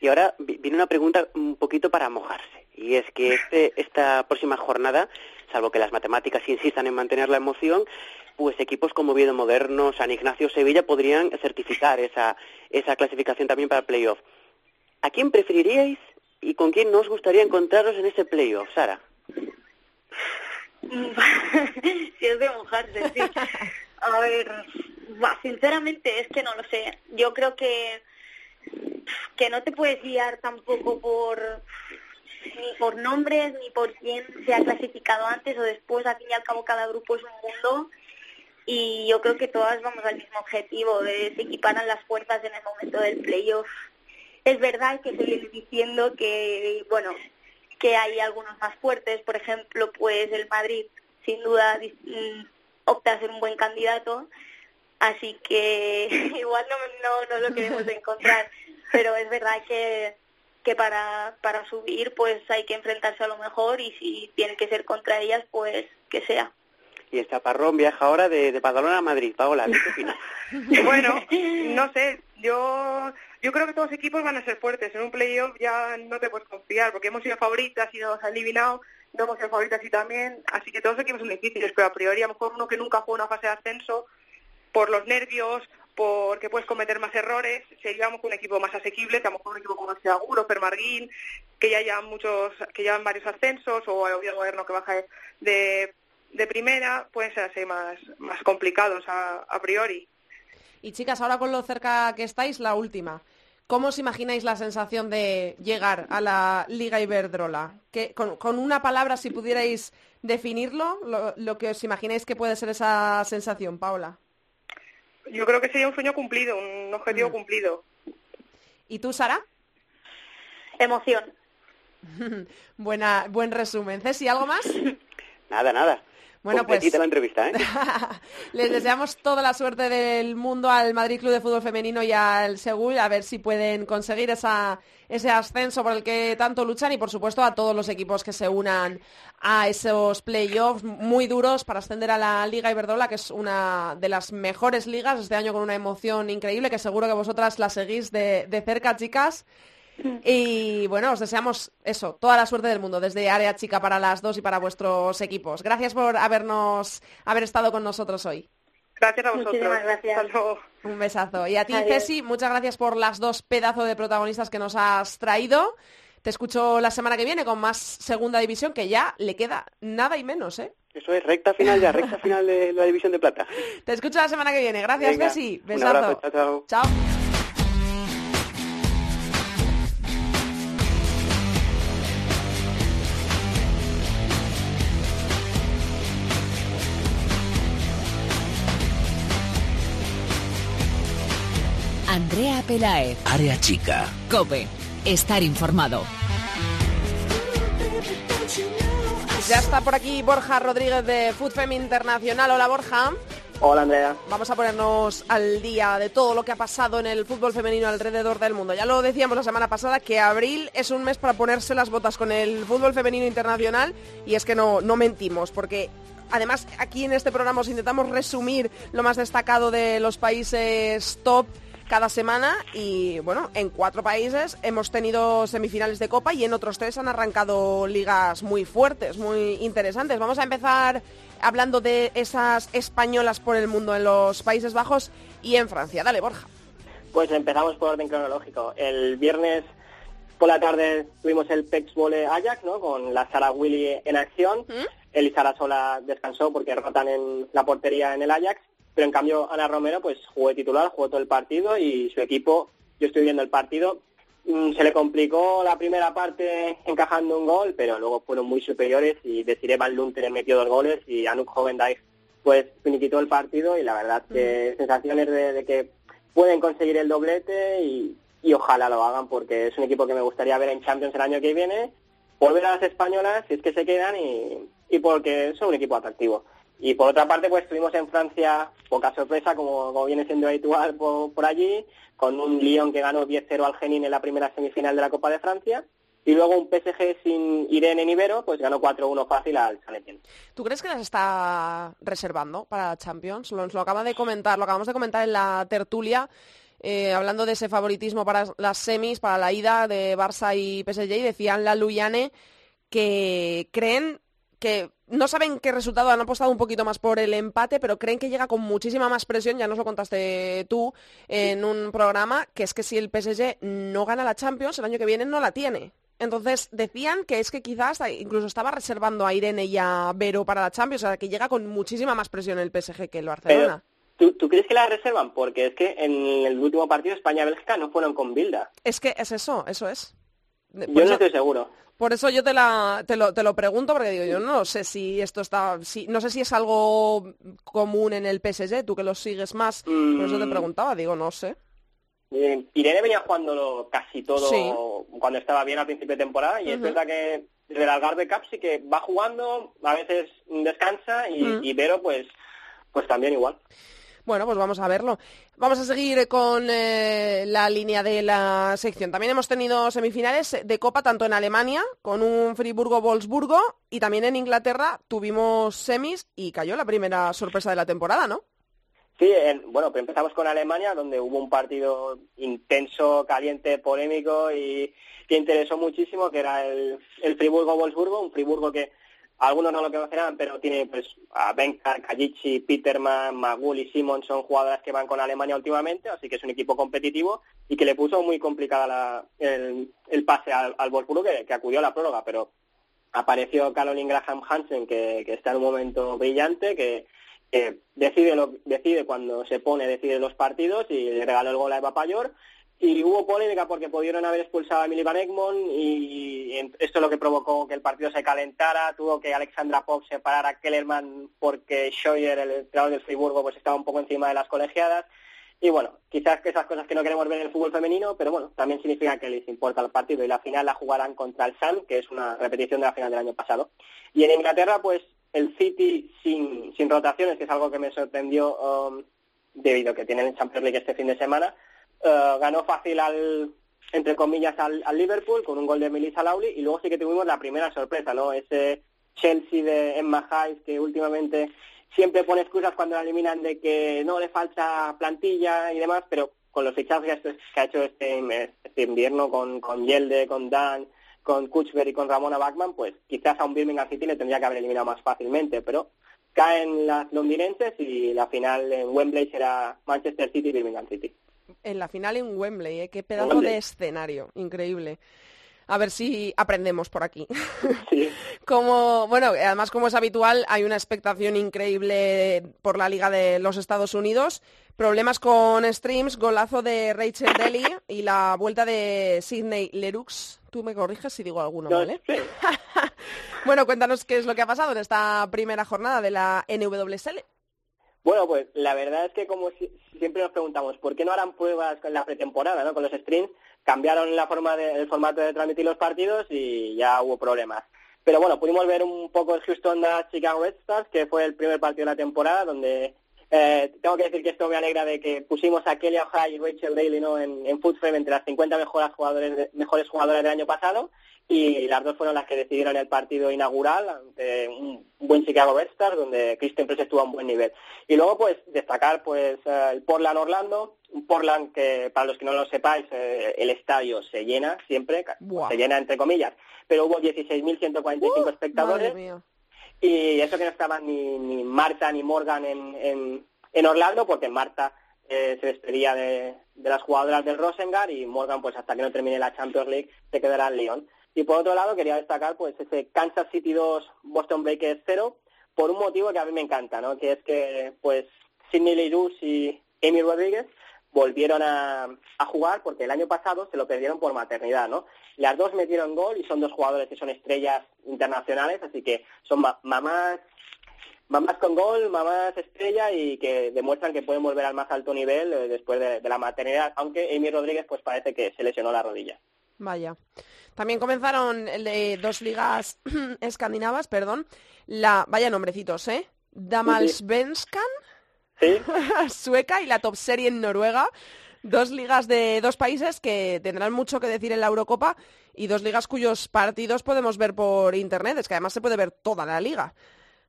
S6: Y ahora viene una pregunta un poquito para mojarse. Y es que este, esta próxima jornada, salvo que las matemáticas insistan en mantener la emoción, pues equipos como Oviedo Moderno, San Ignacio, Sevilla podrían certificar esa, esa clasificación también para playoff. ¿A quién preferiríais y con quién nos gustaría encontraros en ese playoff, Sara?
S10: si es de mojarse, sí. A ver, sinceramente es que no lo sé. Yo creo que que no te puedes guiar tampoco por ni por nombres ni por quién se ha clasificado antes o después. Al fin y al cabo cada grupo es un mundo y yo creo que todas vamos al mismo objetivo, de se equiparan las fuerzas en el momento del playoff. Es verdad que seguir diciendo que, bueno, que hay algunos más fuertes, por ejemplo, pues el Madrid sin duda mm, opta a ser un buen candidato, así que igual no, no, no lo queremos encontrar, pero es verdad que que para, para subir pues hay que enfrentarse a lo mejor y si tiene que ser contra ellas pues que sea.
S6: Y el Chaparrón viaja ahora de, de Badalona a Madrid. Paola, ¿qué
S9: bueno, no sé, yo yo creo que todos los equipos van a ser fuertes. En un playoff ya no te puedes confiar porque hemos sido favoritas y nos han eliminado, no hemos sido favoritas y también, así que todos los equipos son difíciles, pero a priori a lo mejor uno que nunca juega una fase de ascenso por los nervios porque puedes cometer más errores, seríamos un equipo más asequible, que a lo mejor un equipo como Seguro, Permarguín, que ya llevan muchos, que llevan varios ascensos, o el gobierno que baja de, de primera, pueden ser así más, más complicados a, priori.
S1: Y chicas, ahora con lo cerca que estáis, la última. ¿Cómo os imagináis la sensación de llegar a la Liga Iberdrola? Que, con, una palabra, si pudierais definirlo, lo, lo que os imagináis que puede ser esa sensación, Paola.
S9: Yo creo que sería un sueño cumplido, un objetivo mm. cumplido.
S1: ¿Y tú, Sara?
S10: Emoción.
S1: Buena, buen resumen. Ceci, ¿algo más?
S6: nada, nada.
S1: Bueno, pues
S6: la entrevista, ¿eh?
S1: les deseamos toda la suerte del mundo al Madrid Club de Fútbol Femenino y al Seúl, a ver si pueden conseguir esa, ese ascenso por el que tanto luchan y, por supuesto, a todos los equipos que se unan a esos playoffs muy duros para ascender a la Liga Iberdrola, que es una de las mejores ligas este año con una emoción increíble, que seguro que vosotras la seguís de, de cerca, chicas. Y bueno, os deseamos eso, toda la suerte del mundo, desde Área Chica para las dos y para vuestros equipos. Gracias por habernos, haber estado con nosotros hoy.
S9: Gracias a vosotros.
S5: gracias.
S1: Un besazo. Y a ti, Ceci, muchas gracias por las dos pedazos de protagonistas que nos has traído. Te escucho la semana que viene con más segunda división, que ya le queda nada y menos, ¿eh?
S6: Eso es, recta final ya, recta final de la división de plata.
S1: Te escucho la semana que viene. Gracias, Ceci.
S6: Besazo. chao.
S1: chao.
S3: Andrea Pelaez.
S11: Área chica.
S3: Cope. Estar informado.
S1: Ya está por aquí Borja Rodríguez de Food Internacional. Hola Borja.
S12: Hola Andrea.
S1: Vamos a ponernos al día de todo lo que ha pasado en el fútbol femenino alrededor del mundo. Ya lo decíamos la semana pasada que abril es un mes para ponerse las botas con el fútbol femenino internacional y es que no, no mentimos porque además aquí en este programa os intentamos resumir lo más destacado de los países top cada semana y bueno, en cuatro países hemos tenido semifinales de Copa y en otros tres han arrancado ligas muy fuertes, muy interesantes. Vamos a empezar hablando de esas españolas por el mundo en los Países Bajos y en Francia. Dale, Borja.
S12: Pues empezamos por orden cronológico. El viernes por la tarde tuvimos el Pex Vole Ajax, ¿no? Con la Sara Willy en acción. ¿Mm? Elisa Sola descansó porque rotan en la portería en el Ajax. Pero en cambio Ana Romero pues jugó titular, jugó todo el partido y su equipo, yo estoy viendo el partido, mm, se le complicó la primera parte encajando un gol, pero luego fueron muy superiores y Desiree Van Lunter metió dos goles y Anuk Hovendijk pues finiquitó el partido y la verdad que sensaciones de, que pueden conseguir el doblete y, ojalá lo hagan porque es un equipo que me gustaría ver en Champions el año que viene, volver a las españolas si es que se quedan y, y porque son un equipo atractivo. Y por otra parte, pues estuvimos en Francia, poca sorpresa, como, viene siendo habitual por, allí, con un Lyon que ganó 10-0 al Genin en la primera semifinal de la Copa de Francia. Y luego un PSG sin Irene Nivero, pues ganó 4-1 fácil al San
S1: ¿Tú crees que las está reservando para Champions? Lo, lo acaba de comentar, lo acabamos de comentar en la tertulia. Eh, hablando de ese favoritismo para las semis, para la ida de Barça y PSG, y decían la Luyane que creen que no saben qué resultado, han apostado un poquito más por el empate, pero creen que llega con muchísima más presión, ya nos lo contaste tú en un programa, que es que si el PSG no gana la Champions, el año que viene no la tiene. Entonces decían que es que quizás incluso estaba reservando a Irene y a Vero para la Champions, o sea que llega con muchísima más presión el PSG que el Barcelona.
S12: ¿tú, crees que la reservan? Porque es que en el último partido España-Bélgica no fueron con Bilda.
S1: Es que es eso, eso es.
S12: Yo no estoy seguro.
S1: Por eso yo te, la, te, lo, te lo pregunto, porque digo, yo no sé si esto está, si, no sé si es algo común en el PSG, tú que lo sigues más, por eso te mm. preguntaba, digo, no sé.
S12: Eh, Irene venía jugando casi todo cuando estaba bien al principio de temporada y es verdad que desde el Algarve Cup sí que va jugando, a veces descansa y, y Vero pues, pues también igual.
S1: Bueno, pues vamos a verlo. Vamos a seguir con eh, la línea de la sección. También hemos tenido semifinales de Copa tanto en Alemania con un Friburgo-Wolfsburgo y también en Inglaterra tuvimos semis y cayó la primera sorpresa de la temporada, ¿no?
S12: Sí, bueno, pues empezamos con Alemania, donde hubo un partido intenso, caliente, polémico y que interesó muchísimo, que era el, el Friburgo-Wolfsburgo, un Friburgo que algunos no lo conocerán, pero tiene pues a Benkar, Kajici, Peterman, Magul y Simon son jugadoras que van con Alemania últimamente, así que es un equipo competitivo y que le puso muy complicada el, pase al, al que, acudió a la prórroga, pero apareció Caroline Graham Hansen, que, está en un momento brillante, que, decide, lo, decide cuando se pone, decide los partidos y le regaló el gol a Eva Payor y hubo polémica porque pudieron haber expulsado a Emily Van Egmond y esto es lo que provocó que el partido se calentara. Tuvo que Alexandra Pop separar a Kellerman porque Scheuer, el entrenador del Friburgo, pues estaba un poco encima de las colegiadas. Y bueno, quizás que esas cosas que no queremos ver en el fútbol femenino, pero bueno, también significa que les importa el partido y la final la jugarán contra el Sam, que es una repetición de la final del año pasado. Y en Inglaterra, pues el City sin, sin rotaciones, que es algo que me sorprendió um, debido a que tienen el Champions League este fin de semana. Uh, ganó fácil al, entre comillas, al, Liverpool con un gol de Melissa Lawley y luego sí que tuvimos la primera sorpresa, ¿no? Ese Chelsea de Emma Hayes que últimamente siempre pone excusas cuando la eliminan de que no le falta plantilla y demás, pero con los fichajes que ha hecho este, este invierno con, con Yelde, con Dan, con Kuchber y con Ramona Bachman, pues quizás a un Birmingham City le tendría que haber eliminado más fácilmente, pero caen las londinenses y la final en Wembley será Manchester City y Birmingham City.
S1: En la final en Wembley, ¿eh? qué pedazo de escenario, increíble a ver si aprendemos por aquí. como, bueno, además como es habitual, hay una expectación increíble por la Liga de los Estados Unidos. Problemas con streams, golazo de Rachel Daly y la vuelta de Sidney Leroux. Tú me corriges si digo alguno, ¿vale? bueno, cuéntanos qué es lo que ha pasado en esta primera jornada de la NWSL.
S12: Bueno, pues la verdad es que como siempre nos preguntamos, ¿por qué no harán pruebas con la pretemporada, ¿no? con los streams? Cambiaron la forma de, el formato de transmitir los partidos y ya hubo problemas. Pero bueno, pudimos ver un poco el Houston de Chicago Red Stars, que fue el primer partido de la temporada, donde eh, tengo que decir que esto me alegra de que pusimos a Kelly O'Hara y Rachel Daly ¿no? en, en entre las 50 mejores jugadores, mejores jugadoras del año pasado y las dos fueron las que decidieron el partido inaugural ante un buen Chicago Red Stars donde Kristen Press estuvo a un buen nivel. Y luego pues destacar pues eh, el Portland Orlando, un Portland que para los que no lo sepáis eh, el estadio se llena siempre, se llena entre comillas, pero hubo 16.145 uh, espectadores. Y eso que no estaban ni, ni Marta ni Morgan en, en, Orlando porque Marta eh, se despedía de, de las jugadoras del Rosengar y Morgan pues hasta que no termine la Champions League se quedará en Lyon. Y por otro lado quería destacar pues ese Kansas City 2, Boston Breakers 0, por un motivo que a mí me encanta, ¿no? Que es que pues Sidney Leroux y Amy Rodríguez volvieron a, jugar porque el año pasado se lo perdieron por maternidad, ¿no? Las dos metieron gol y son dos jugadores que son estrellas internacionales, así que son mamás mamás con gol, mamás estrella y que demuestran que pueden volver al más alto nivel eh, después de, de, la maternidad, aunque Amy Rodríguez pues parece que se lesionó la rodilla.
S1: Vaya. También comenzaron de dos ligas escandinavas, perdón. La, vaya nombrecitos, ¿eh? Damalsvenskan,
S12: ¿Sí?
S1: sueca y la Top Serie en Noruega. Dos ligas de dos países que tendrán mucho que decir en la Eurocopa y dos ligas cuyos partidos podemos ver por internet. Es que además se puede ver toda la liga.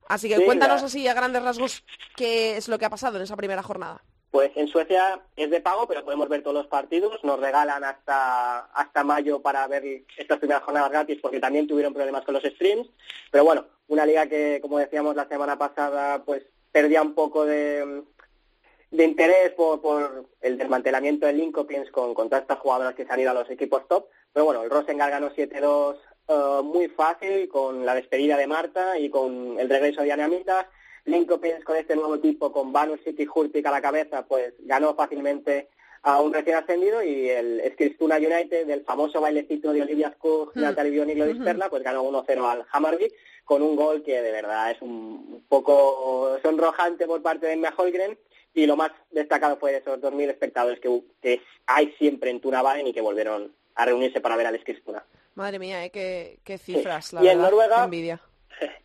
S1: Así que cuéntanos así a grandes rasgos qué es lo que ha pasado en esa primera jornada.
S12: Pues en Suecia es de pago, pero podemos ver todos los partidos. Nos regalan hasta, hasta mayo para ver estas primeras jornadas gratis porque también tuvieron problemas con los streams. Pero bueno, una liga que, como decíamos la semana pasada, pues perdía un poco de, de interés por, por el desmantelamiento del Linkopins con, con todas estas jugadoras que se han ido a los equipos top. Pero bueno, el Rosengar ganó 7-2 eh, muy fácil con la despedida de Marta y con el regreso de Anamitas Linkopins con este nuevo tipo, con Banus City Hurtik a la cabeza, pues ganó fácilmente a un recién ascendido y el Skristuna United del famoso bailecito de Olivia Skog, mm. Natalie Bionic lo Disperla, pues ganó 1-0 al Hammarby con un gol que de verdad es un poco sonrojante por parte de Emma Holgren y lo más destacado fue esos 2.000 espectadores que, que hay siempre en Tunabaren y que volvieron a reunirse para ver al Skristuna.
S1: Madre mía, ¿eh? qué, cifras, la
S12: y
S1: en
S12: Noruega,
S1: envidia.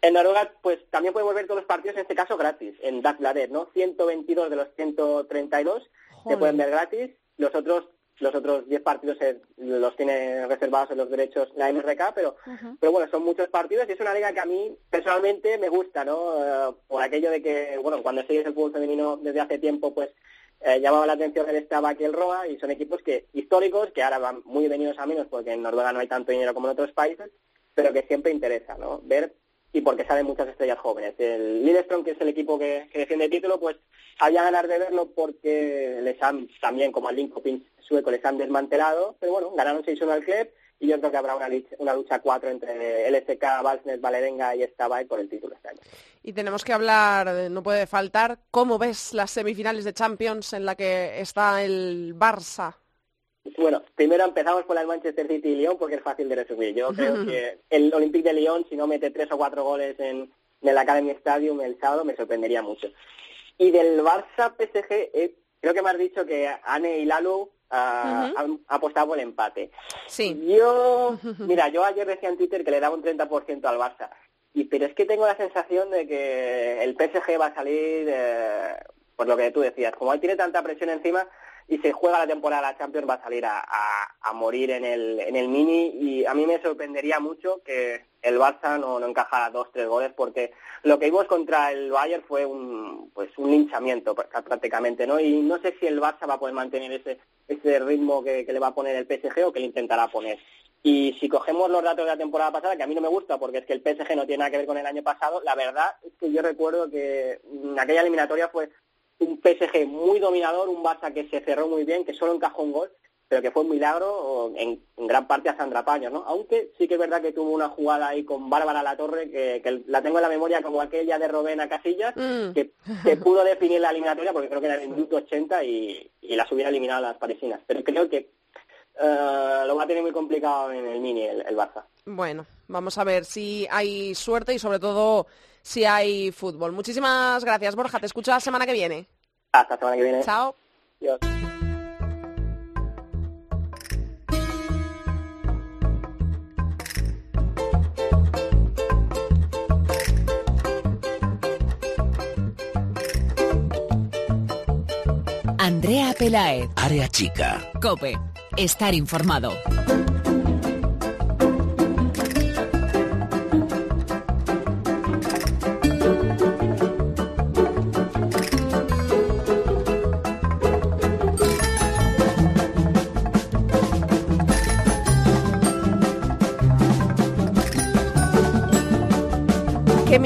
S12: En Noruega, pues también puede volver todos los partidos, en este caso gratis, en Dagbladet, ¿no? 122 de los 132 se pueden ver gratis. Los otros los otros 10 partidos los tiene reservados en los derechos la MRK, pero, pero bueno, son muchos partidos y es una liga que a mí personalmente me gusta, ¿no? Eh, por aquello de que, bueno, cuando sigues el fútbol femenino desde hace tiempo, pues eh, llamaba la atención el Stava y el Roa y son equipos que históricos, que ahora van muy venidos a menos porque en Noruega no hay tanto dinero como en otros países, pero que siempre interesa, ¿no? Ver y porque salen muchas estrellas jóvenes. El Lillestrøm, que es el equipo que, defiende el título, pues había ganar de verlo porque les han, también como al Linkopin sueco, les han desmantelado, pero bueno, ganaron 6-1 al club y yo creo que habrá una, una lucha 4 entre LSK, Valsnet, Valerenga y Stavai por el título este año.
S1: Y tenemos que hablar, no puede faltar, ¿cómo ves las semifinales de Champions en la que está el Barça?
S12: Bueno, primero empezamos por el Manchester City y Lyon porque es fácil de resumir. Yo creo que el Olympique de Lyon, si no mete tres o cuatro goles en, el Academy Stadium el sábado, me sorprendería mucho. Y del Barça PSG, eh, creo que me has dicho que Anne y Lalo ah, han apostado por el empate.
S1: Sí.
S12: Yo, mira, yo ayer decía en Twitter que le daba un 30% al Barça. y pero es que tengo la sensación de que el PSG va a salir, eh, por lo que tú decías, como él tiene tanta presión encima y se juega la temporada la Champions, va a salir a, a, morir en el, en el mini y a mí me sorprendería mucho que el Barça no, no encajara dos, tres goles porque lo que vimos contra el Bayern fue un, pues un linchamiento prácticamente, ¿no? Y no sé si el Barça va a poder mantener ese, ese ritmo que, que le va a poner el PSG o que le intentará poner. Y si cogemos los datos de la temporada pasada, que a mí no me gusta porque es que el PSG no tiene nada que ver con el año pasado, la verdad es que yo recuerdo que aquella eliminatoria fue un PSG muy dominador, un Barça que se cerró muy bien, que solo encajó un gol, pero que fue un milagro en, gran parte a Sandra Paño, ¿no? Aunque sí que es verdad que tuvo una jugada ahí con Bárbara La Torre, que, la tengo en la memoria como aquella de Robena Casillas, mm. que, pudo definir la eliminatoria porque creo que era el minuto 80 y, y las hubiera eliminado las parisinas. Pero creo que eh, lo va a tener muy complicado en el mini, el, Barça.
S1: Bueno, vamos a ver si hay suerte y sobre todo si hay fútbol. Muchísimas gracias, Borja. Te escucho la semana que viene.
S12: Hasta la semana que viene.
S1: Chao.
S3: Andrea Pelaez.
S11: Área chica.
S3: Cope estar informado.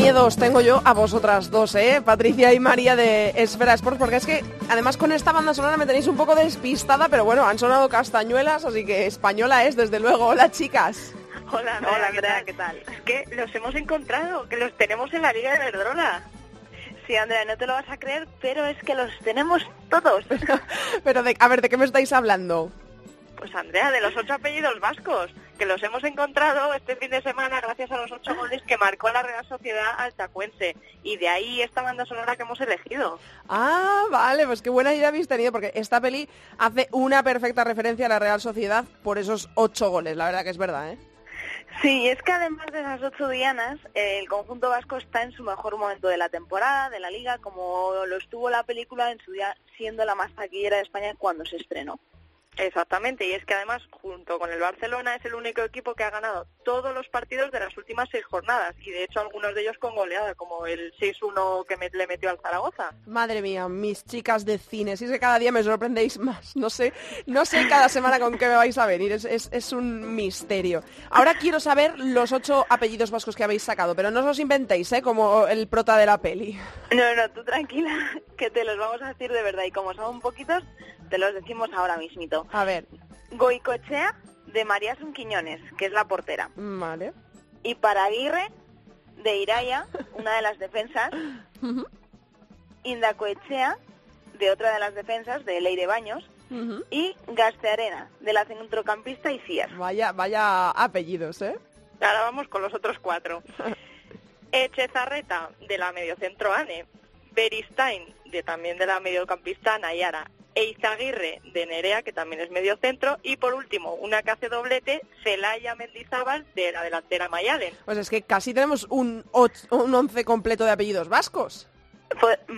S1: Miedo os tengo yo a vosotras dos, ¿eh? Patricia y María de Esfera Sports, porque es que además con esta banda sonora me tenéis un poco despistada, pero bueno, han sonado castañuelas, así que española es, desde luego. Hola, chicas.
S13: Hola, Andrea, Hola, Andrea ¿qué tal? Es que los hemos encontrado, que los tenemos en la Liga de Verdrola. Sí, Andrea, no te lo vas a creer, pero es que los tenemos todos.
S1: pero, de, a ver, ¿de qué me estáis hablando?
S13: Pues Andrea, de los ocho apellidos vascos, que los hemos encontrado este fin de semana gracias a los ocho goles que marcó la Real Sociedad Altacuense. Y de ahí esta banda sonora que hemos elegido.
S1: Ah, vale, pues qué buena idea habéis tenido, porque esta peli hace una perfecta referencia a la Real Sociedad por esos ocho goles, la verdad que es verdad, ¿eh?
S13: Sí, es que además de esas ocho dianas, el conjunto vasco está en su mejor momento de la temporada, de la liga, como lo estuvo la película en su día siendo la más taquillera de España cuando se estrenó. Exactamente, y es que además, junto con el Barcelona, es el único equipo que ha ganado todos los partidos de las últimas seis jornadas, y de hecho algunos de ellos con goleada, como el 6-1 que le metió al Zaragoza.
S1: Madre mía, mis chicas de cine, si es que cada día me sorprendéis más, no sé, no sé cada semana con qué me vais a venir, es, es, es un misterio. Ahora quiero saber los ocho apellidos vascos que habéis sacado, pero no os los inventéis, ¿eh? Como el prota de la peli.
S13: No, no, tú tranquila, que te los vamos a decir de verdad, y como son poquitos, te los decimos ahora mismito.
S1: A ver.
S13: Goicochea de María Quiñones, que es la portera.
S1: Vale.
S13: Y para Aguirre de Iraya, una de las defensas. Indacoechea de otra de las defensas, de Leire Baños. Y Gastearena, de la centrocampista Icías.
S1: Vaya, vaya apellidos, ¿eh?
S13: Ahora vamos con los otros cuatro. Echezarreta, de la mediocentro Ane. Beristain, de también de la mediocampista Nayara. Eizaguirre de Nerea, que también es medio centro, y por último, una que hace doblete, Celaya Mendizábal de la delantera Mayalen.
S1: Pues es que casi tenemos un, un once completo de apellidos vascos.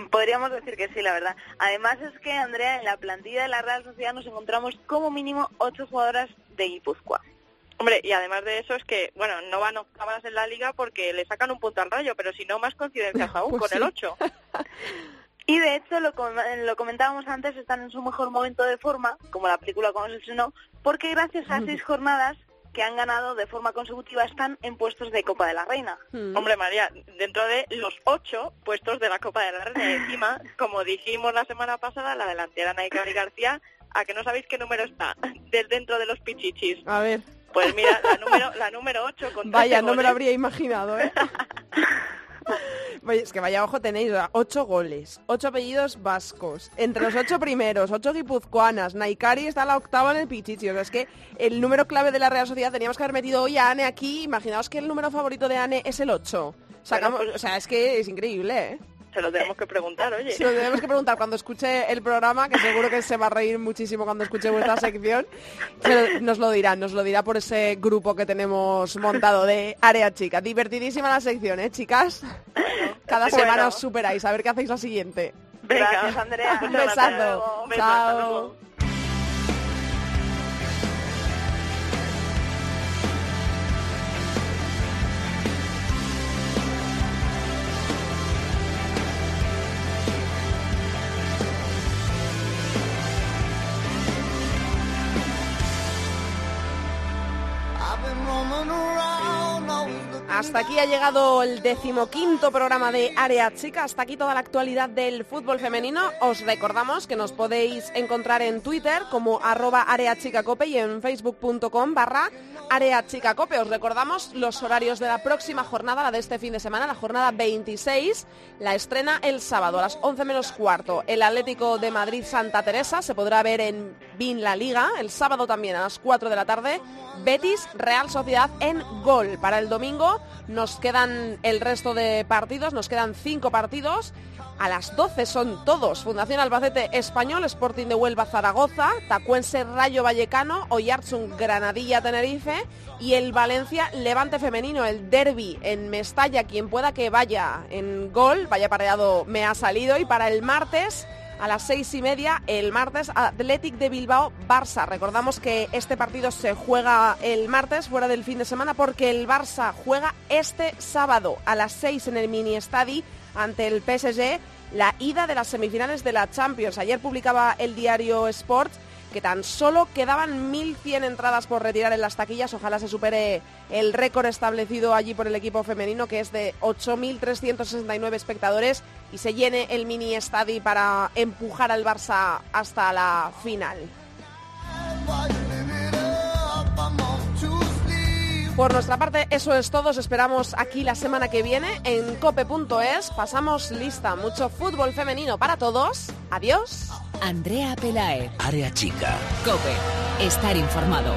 S13: Podríamos decir que sí, la verdad. Además es que, Andrea, en la plantilla de la Real Sociedad nos encontramos como mínimo ocho jugadoras de Guipúzcoa. Hombre, y además de eso es que, bueno, no van octavas en la liga porque le sacan un punto al rayo, pero si no, más coincidencias aún
S1: pues
S13: con el 8. Y de hecho, lo, lo comentábamos antes, están en su mejor momento de forma, como la película como se estrenó, porque gracias a seis jornadas que han ganado de forma consecutiva están en puestos de Copa de la Reina. Mm. Hombre, María, dentro de los ocho puestos de la Copa de la Reina, encima, como dijimos la semana pasada, la delantera Naikari García, ¿a que no sabéis qué número está? Del dentro de los pichichis.
S1: A ver.
S13: Pues mira, la número, la número 8 con
S1: Vaya, no me lo habría imaginado, ¿eh? es que vaya ojo tenéis, ocho goles, ocho apellidos vascos, entre los ocho primeros, ocho guipuzcoanas, Naikari está la octava en el Pichichi, o sea, es que el número clave de la Real Sociedad teníamos que haber metido hoy a Ane aquí, imaginaos que el número favorito de Ane es el 8. Sacamos, pues o sea, es que es increíble, ¿eh?
S13: Se lo tenemos que preguntar, oye.
S1: Se lo tenemos que preguntar cuando escuche el programa, que seguro que se va a reír muchísimo cuando escuche vuestra sección. nos lo dirá, nos lo dirá por ese grupo que tenemos montado de Área Chica. Divertidísima la sección, ¿eh, chicas? Cada semana os superáis. A ver qué hacéis la siguiente.
S13: Gracias, Andrea.
S1: Un besazo. Chao. I've been roaming around. Hasta aquí ha llegado el decimoquinto programa de Área Chica. Hasta aquí toda la actualidad del fútbol femenino. Os recordamos que nos podéis encontrar en Twitter como arroba areachicacope y en facebook.com barra areachicacope. Os recordamos los horarios de la próxima jornada, la de este fin de semana, la jornada 26. La estrena el sábado a las 11 menos cuarto. El Atlético de Madrid Santa Teresa se podrá ver en BIN La Liga. El sábado también a las 4 de la tarde. Betis Real Sociedad en Gol. Para el domingo nos quedan el resto de partidos, nos quedan cinco partidos. A las 12 son todos. Fundación Albacete Español, Sporting de Huelva Zaragoza, Tacuense Rayo Vallecano, Oyarzun Granadilla Tenerife y el Valencia Levante Femenino, el derby en Mestalla. Quien pueda que vaya en gol, vaya pareado me ha salido. Y para el martes a las seis y media el martes Athletic de Bilbao Barça. Recordamos que este partido se juega el martes fuera del fin de semana porque el Barça juega este sábado a las seis en el mini estadi ante el PSG la ida de las semifinales de la Champions. Ayer publicaba el diario Sport que tan solo quedaban 1.100 entradas por retirar en las taquillas. Ojalá se supere el récord establecido allí por el equipo femenino, que es de 8.369 espectadores, y se llene el mini estadio para empujar al Barça hasta la final. Por nuestra parte, eso es todo. Os esperamos aquí la semana que viene en cope.es. Pasamos lista. Mucho fútbol femenino para todos. Adiós.
S3: Andrea Pelae.
S11: Área chica.
S3: Cope. Estar informado.